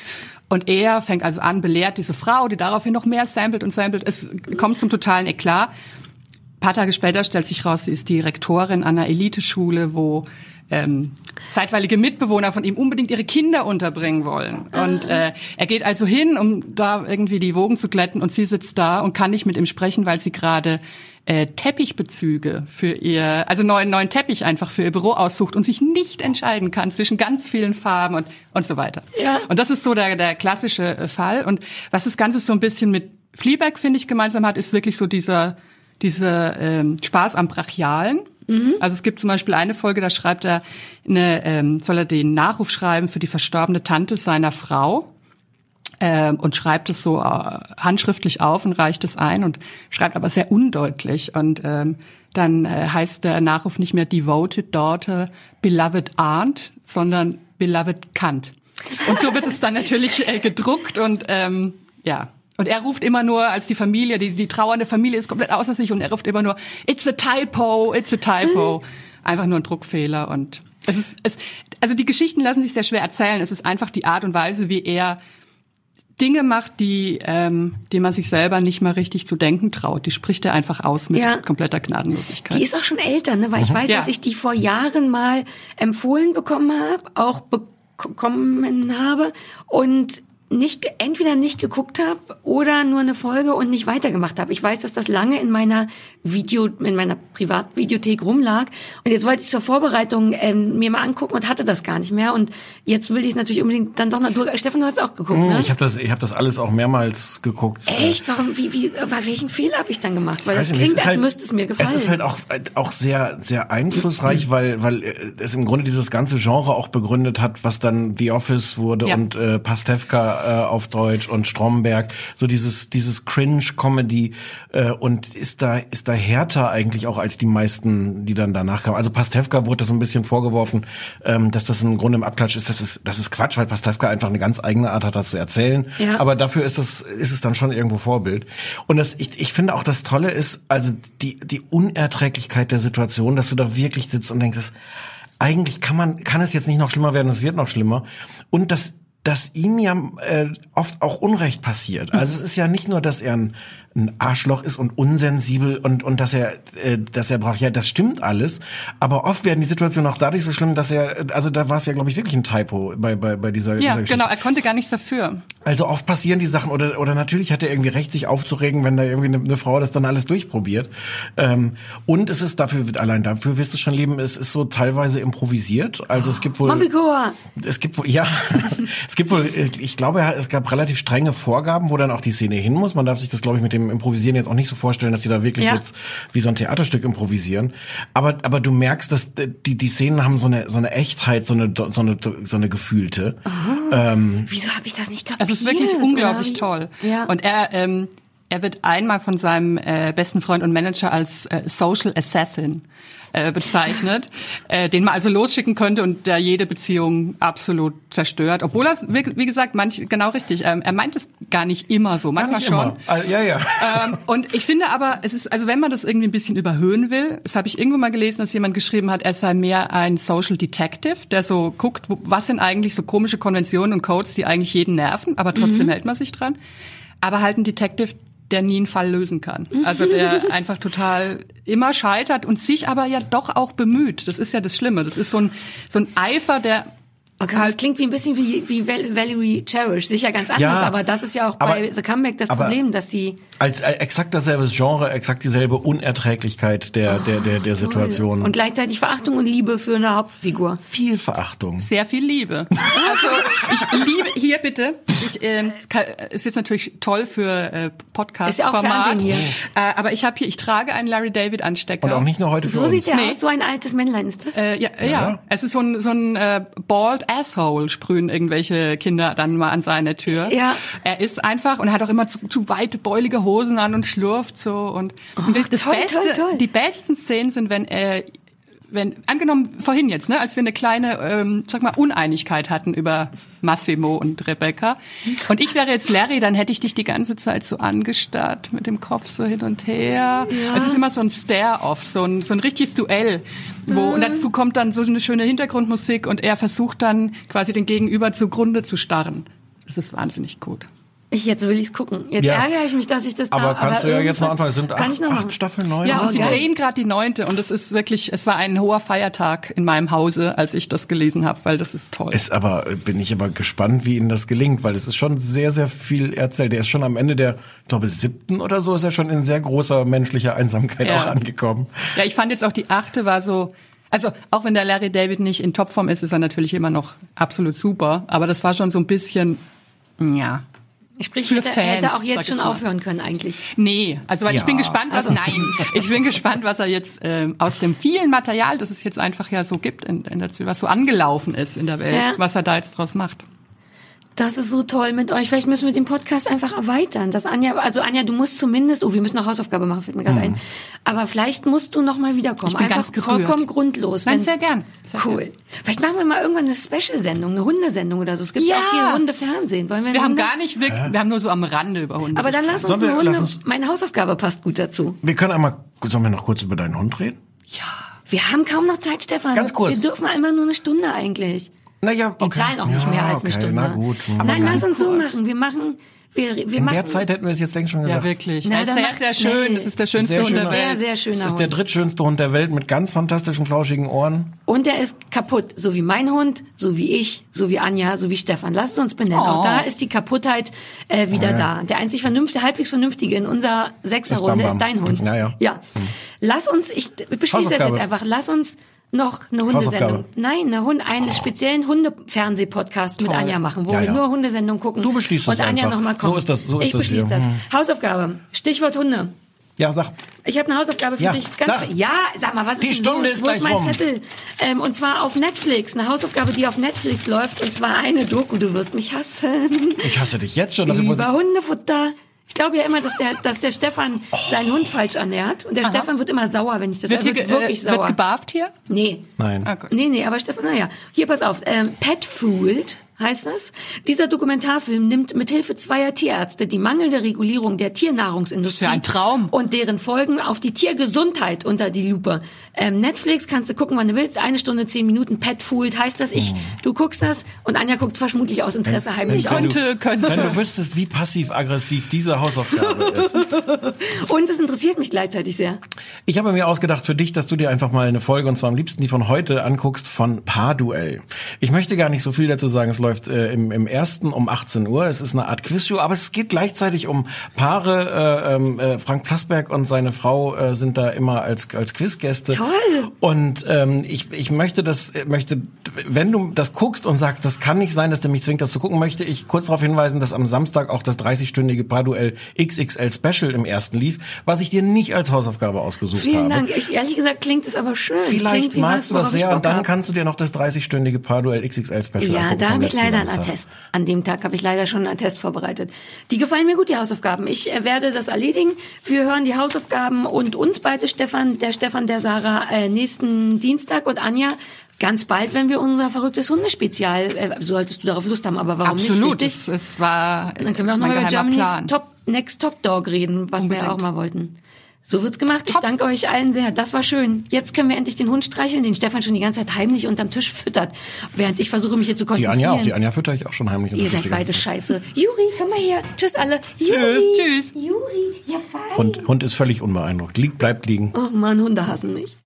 Und er fängt also an, belehrt diese Frau, die daraufhin noch mehr samplet und samplet. Es kommt zum totalen Eklat. Ein paar Tage später stellt sich raus, sie ist die Rektorin einer Eliteschule, wo ähm, zeitweilige Mitbewohner von ihm unbedingt ihre Kinder unterbringen wollen. Und äh, er geht also hin, um da irgendwie die Wogen zu glätten und sie sitzt da und kann nicht mit ihm sprechen, weil sie gerade äh, Teppichbezüge für ihr, also neuen neuen Teppich einfach für ihr Büro aussucht und sich nicht entscheiden kann zwischen ganz vielen Farben und und so weiter. Ja. Und das ist so der der klassische äh, Fall. Und was das Ganze so ein bisschen mit Fleabag finde ich gemeinsam hat, ist wirklich so dieser dieser ähm, Spaß am Brachialen. Also es gibt zum Beispiel eine Folge, da schreibt er, eine, ähm, soll er den Nachruf schreiben für die verstorbene Tante seiner Frau ähm, und schreibt es so äh, handschriftlich auf und reicht es ein und schreibt aber sehr undeutlich und ähm, dann äh, heißt der Nachruf nicht mehr Devoted Daughter, Beloved Aunt, sondern Beloved Kant. Und so wird es dann natürlich äh, gedruckt und ähm, ja. Und er ruft immer nur, als die Familie, die, die trauernde Familie ist komplett außer sich und er ruft immer nur, it's a typo, it's a typo. Einfach nur ein Druckfehler und es ist, es, also die Geschichten lassen sich sehr schwer erzählen. Es ist einfach die Art und Weise, wie er Dinge macht, die, ähm, die man sich selber nicht mal richtig zu denken traut. Die spricht er einfach aus mit Ja. kompletter Gnadenlosigkeit. Die ist auch schon älter, ne? weil ich weiß, Ja. dass ich die vor Jahren mal empfohlen bekommen habe, auch bekommen habe und nicht entweder nicht geguckt habe oder nur eine Folge und nicht weitergemacht habe. Ich weiß, dass das lange in meiner Video, in meiner Privatvideothek rumlag und jetzt wollte ich zur Vorbereitung ähm, mir mal angucken und hatte das gar nicht mehr und jetzt will ich es natürlich unbedingt dann doch noch durch. Stefan, du hast auch geguckt, ne? Ich habe das, ich habe das alles auch mehrmals geguckt. Echt? Warum? Wie? Wie? Was, welchen Fehler habe ich dann gemacht? Weil das klingt, als halt- müsste es mir gefallen. Es ist halt auch, auch sehr, sehr einflussreich, weil, weil äh, es im Grunde dieses ganze Genre auch begründet hat, was dann The Office wurde Ja. und äh, Pastewka äh, auf Deutsch und Stromberg, so dieses, dieses Cringe-Comedy äh, und ist da, ist da härter eigentlich auch als die meisten, die dann danach kamen. Also Pastewka wurde das so ein bisschen vorgeworfen, ähm, dass das im Grunde im Abklatsch ist, das ist, das ist Quatsch, weil Pastewka einfach eine ganz eigene Art hat, das zu erzählen. Ja. Aber dafür ist es, ist es dann schon irgendwo Vorbild. Und das, ich, ich finde auch das Tolle ist, also die, die Unerträglichkeit der Situation, dass du da wirklich sitzt und denkst, das, eigentlich kann man, kann es jetzt nicht noch schlimmer werden, es wird noch schlimmer. Und das, dass ihm ja äh, oft auch Unrecht passiert. Also es ist ja nicht nur, dass er ein, ein Arschloch ist und unsensibel und und dass er äh, dass er braucht. Ja, das stimmt alles. Aber oft werden die Situationen auch dadurch so schlimm, dass er also da war es ja glaube ich wirklich ein Typo bei bei bei dieser, ja, dieser Geschichte. genau, er konnte gar nichts dafür. Also oft passieren die Sachen oder oder natürlich hat er irgendwie recht, sich aufzuregen, wenn da irgendwie eine, eine Frau das dann alles durchprobiert. Ähm, und es ist dafür allein dafür wirst du schon leben. Es ist so teilweise improvisiert. Also es gibt wohl Mumblecore. es gibt wohl ja es gibt wohl äh, ich glaube es gab relativ strenge Vorgaben, wo dann auch die Szene hin muss. Man darf sich das glaube ich mit dem Improvisieren jetzt auch nicht so vorstellen, dass die da wirklich Ja. jetzt wie so ein Theaterstück improvisieren. Aber aber du merkst, dass die die Szenen haben so eine so eine Echtheit, so eine so eine so eine gefühlte. Ähm, Wieso habe ich das nicht kapiert? Also es ist wirklich unglaublich oder? toll. Ja. Und er, ähm, er wird einmal von seinem äh, besten Freund und Manager als äh, Social Assassin äh, bezeichnet, äh, den man also losschicken könnte und der jede Beziehung absolut zerstört. Obwohl er, wie, gesagt, manch, genau richtig, ähm, er meint es gar nicht immer so, manchmal schon. immer. Ah, Ja, ja. Ähm, und ich finde aber, es ist, also wenn man das irgendwie ein bisschen überhöhen will, das habe ich irgendwo mal gelesen, dass jemand geschrieben hat, er sei mehr ein Social Detective, der so guckt, wo, was sind eigentlich so komische Konventionen und Codes, die eigentlich jeden nerven, aber trotzdem hält man sich dran. Aber halt ein Detective, der nie einen Fall lösen kann. Also der einfach total immer scheitert und sich aber ja doch auch bemüht. Das ist ja das Schlimme. Das ist so ein, so ein Eifer, der Okay, das klingt wie ein bisschen wie, wie Val- Valerie Cherish. Sicher ganz anders, Ja, aber das ist ja auch aber- bei The Comeback das aber- Problem, dass die Als äh, exakt dasselbe Genre, exakt dieselbe Unerträglichkeit der der der der Situation. und gleichzeitig Verachtung und Liebe für eine Hauptfigur. viel Verachtung. sehr viel Liebe. Also ich liebe hier bitte. Ich, ähm, ka- ist jetzt natürlich toll für äh, Podcast Ist ja auch. Äh, aber ich habe hier, ich trage einen Larry David Anstecker. Und auch nicht nur heute für So uns. sieht der Nee. aus, so ein altes Männlein ist das. Äh, ja, ja, es ist so ein, so ein äh, bald asshole, sprühen irgendwelche Kinder dann mal an seine Tür. Ja. Er ist einfach und er hat auch immer zu, zu weite, beulige Hosen an und schlurft so. Und, und das toll, Beste, toll, toll. die besten Szenen sind, wenn er wenn, angenommen vorhin jetzt, ne, als wir eine kleine, ähm, sag mal, Uneinigkeit hatten über Massimo und Rebecca. Und ich wäre jetzt Larry, dann hätte ich dich die ganze Zeit so angestarrt, mit dem Kopf so hin und her. Es ist immer so ein Stare-off, so ein, so ein richtiges Duell. Wo, Und dazu kommt dann so eine schöne Hintergrundmusik und er versucht dann quasi den Gegenüber zugrunde zu starren. Das ist wahnsinnig gut. Ich jetzt will ich's gucken. Jetzt Ja. ärgere ich mich, dass ich das Aber da. kannst du ja jetzt mal anfangen. Es sind acht, ich noch machen. acht Staffeln, neun. Ja, und sie drehen gerade die neunte und es ist wirklich, es war ein hoher Feiertag in meinem Hause, als ich das gelesen habe, weil das ist toll. Ist aber, bin ich aber gespannt, wie Ihnen das gelingt, weil es ist schon sehr, sehr viel erzählt. Der ist schon am Ende der, ich glaube, siebten oder so, ist er schon in sehr großer menschlicher Einsamkeit Ja. auch angekommen. Ja, ich fand jetzt auch die achte war so, also auch wenn der Larry David nicht in Topform ist, ist er natürlich immer noch absolut super, aber das war schon so ein bisschen, ja. Sprich, für hätte, Fans, hätte auch jetzt ich schon aufhören können eigentlich. Nee, also weil ich Ja. bin gespannt, was nein, ich bin gespannt, was er jetzt ähm, aus dem vielen Material, das es jetzt einfach ja so gibt in, in der was so angelaufen ist in der Welt, Ja. was er da jetzt draus macht. Das ist so toll mit euch. Vielleicht müssen wir den Podcast einfach erweitern. Dass Anja, also Anja, du musst zumindest, oh, wir müssen noch Hausaufgabe machen, fällt mir gerade ein. Aber vielleicht musst du noch mal wiederkommen. Ich bin einfach ganz gerührt. vollkommen grundlos. Nein, sehr gern. Sehr cool. gern. Vielleicht machen wir mal irgendwann eine Special-Sendung, eine Hundesendung oder so. Es gibt ja Ja. auch viel Hundefernsehen. Wollen wir, Wir haben Hunde? gar nicht wirklich, wir haben nur so am Rande über Hunde. Aber dann lass uns wir- Hunde. lass uns- Meine Hausaufgabe passt gut dazu. Wir können einmal, sollen wir noch kurz über deinen Hund reden? Wir haben kaum noch Zeit, Stefan. Ganz kurz. Wir dürfen einmal nur eine Stunde eigentlich. Naja, Die zahlen auch nicht mehr als eine okay, Stunde. Na gut. Nein, lass uns so machen. Wir machen, wir, wir In machen. der Zeit hätten wir es jetzt längst schon gesagt. ja, wirklich. Na, Na, dann sehr, sehr schön. Das ist der schönste Sehr Hund der schöner- sehr, Welt. sehr schöner Das ist der Hund. drittschönste Hund der Welt mit ganz fantastischen, flauschigen Ohren. Und der ist kaputt, so wie mein Hund, so wie ich, so wie Anja, so wie Stefan. Lasst uns benennen. Oh. Auch da ist die Kaputtheit äh, wieder da. Der einzig vernünftige, halbwegs vernünftige in unserer Sechserrunde Ist ist, dein Hund. Ja, ja. ja. Lass uns, ich beschließe das jetzt einfach, lass uns noch eine Hundesendung. Nein, eine Hund, einen speziellen Hundefernseh-Podcast mit. Anja machen, wo Ja, wir ja. nur Hundesendungen gucken. Du beschließt Und das Anja einfach. nochmal kommt. So ist das- so ist ich das beschließe hier. das. Hm. Hausaufgabe. Stichwort Hunde. Ja, sag. Ich habe eine Hausaufgabe für Ja, dich. Ganz sag. ja, sag mal, was ist Die Stunde los? ist Wo gleich ist mein rum. Zettel? Ähm, und zwar auf Netflix. Eine Hausaufgabe, die auf Netflix läuft. Und zwar eine Doku. Du wirst mich hassen. Ich hasse dich jetzt schon. ich- Über Hundefutter. Ich glaube ja immer, dass der, dass der Stefan seinen Hund falsch ernährt. Und der Stefan wird immer sauer, wenn ich das Wird, er hier, wird wirklich äh, sauer. wird gebarft hier? nee. Nein. Ah, gut. Nee, nee, aber Stefan, naja. Hier, pass auf. Ähm, Pet Food heißt das. Dieser Dokumentarfilm nimmt mithilfe zweier Tierärzte die mangelnde Regulierung der Tiernahrungsindustrie ja ein Traum. und deren Folgen auf die Tiergesundheit unter die Lupe. Ähm, Netflix kannst du gucken, wann du willst. Eine Stunde, zehn Minuten. Pet Food heißt das. Ich, du guckst das und Anja guckt vermutlich aus Interesse heimlich. Wenn Könnte, könnte. Wenn du wüsstest, wie passiv-aggressiv diese Hausaufgabe ist. und es interessiert mich gleichzeitig sehr. Ich habe mir ausgedacht für dich, dass du dir einfach mal eine Folge, und zwar am liebsten die von heute, anguckst von Paarduell. Ich möchte gar nicht so viel dazu sagen. Es läuft äh, im, im ersten um 18 Uhr. Es ist eine Art Quizshow, aber es geht gleichzeitig um Paare. Äh, ähm, äh, Frank Plasberg und seine Frau äh, sind da immer als, als Quizgäste. Toll. Und ähm, ich, ich möchte das, äh, möchte, wenn du das guckst und sagst, das kann nicht sein, dass der mich zwingt, das zu gucken, möchte ich kurz darauf hinweisen, dass am Samstag auch das 30-stündige Paarduell XXL Special im ersten lief, was ich dir nicht als Hausaufgabe ausgesucht Vielen habe. Dank. Ich, ehrlich gesagt klingt es aber schön. Vielleicht klingt magst du das sehr und dann kannst du dir noch das 30-stündige Paarduell XXL Special Ja, angucken da vom habe ich leider einen. Attest. An dem Tag habe ich leider schon einen Attest vorbereitet. Die gefallen mir gut, die Hausaufgaben. Ich äh, werde das erledigen. Wir hören die Hausaufgaben und uns beide, Stefan, der Stefan, der Sarah, äh, nächsten Dienstag und Anja ganz bald, wenn wir unser verrücktes Hundespezial, äh, solltest du darauf Lust haben, aber warum Absolut. nicht? Es, Richtig? es war Dann können wir auch noch über Germany's Plan. Top, Next Top Dog reden, was wir Unbedingt. auch mal wollten. So wird's gemacht. Ich Top. danke euch allen sehr. Das war schön. Jetzt können wir endlich den Hund streicheln, den Stefan schon die ganze Zeit heimlich unterm Tisch füttert, während ich versuche mich hier zu Die konzentrieren. Anja auch, die Anja fütter ich auch schon heimlich. Ihr und seid die beide scheiße. Juri, komm mal her. Tschüss alle. Juri. Tschüss. Juri, ja fein. Hund, Hund ist völlig unbeeindruckt. Liegt, bleibt liegen. Oh Mann, Hunde hassen mich.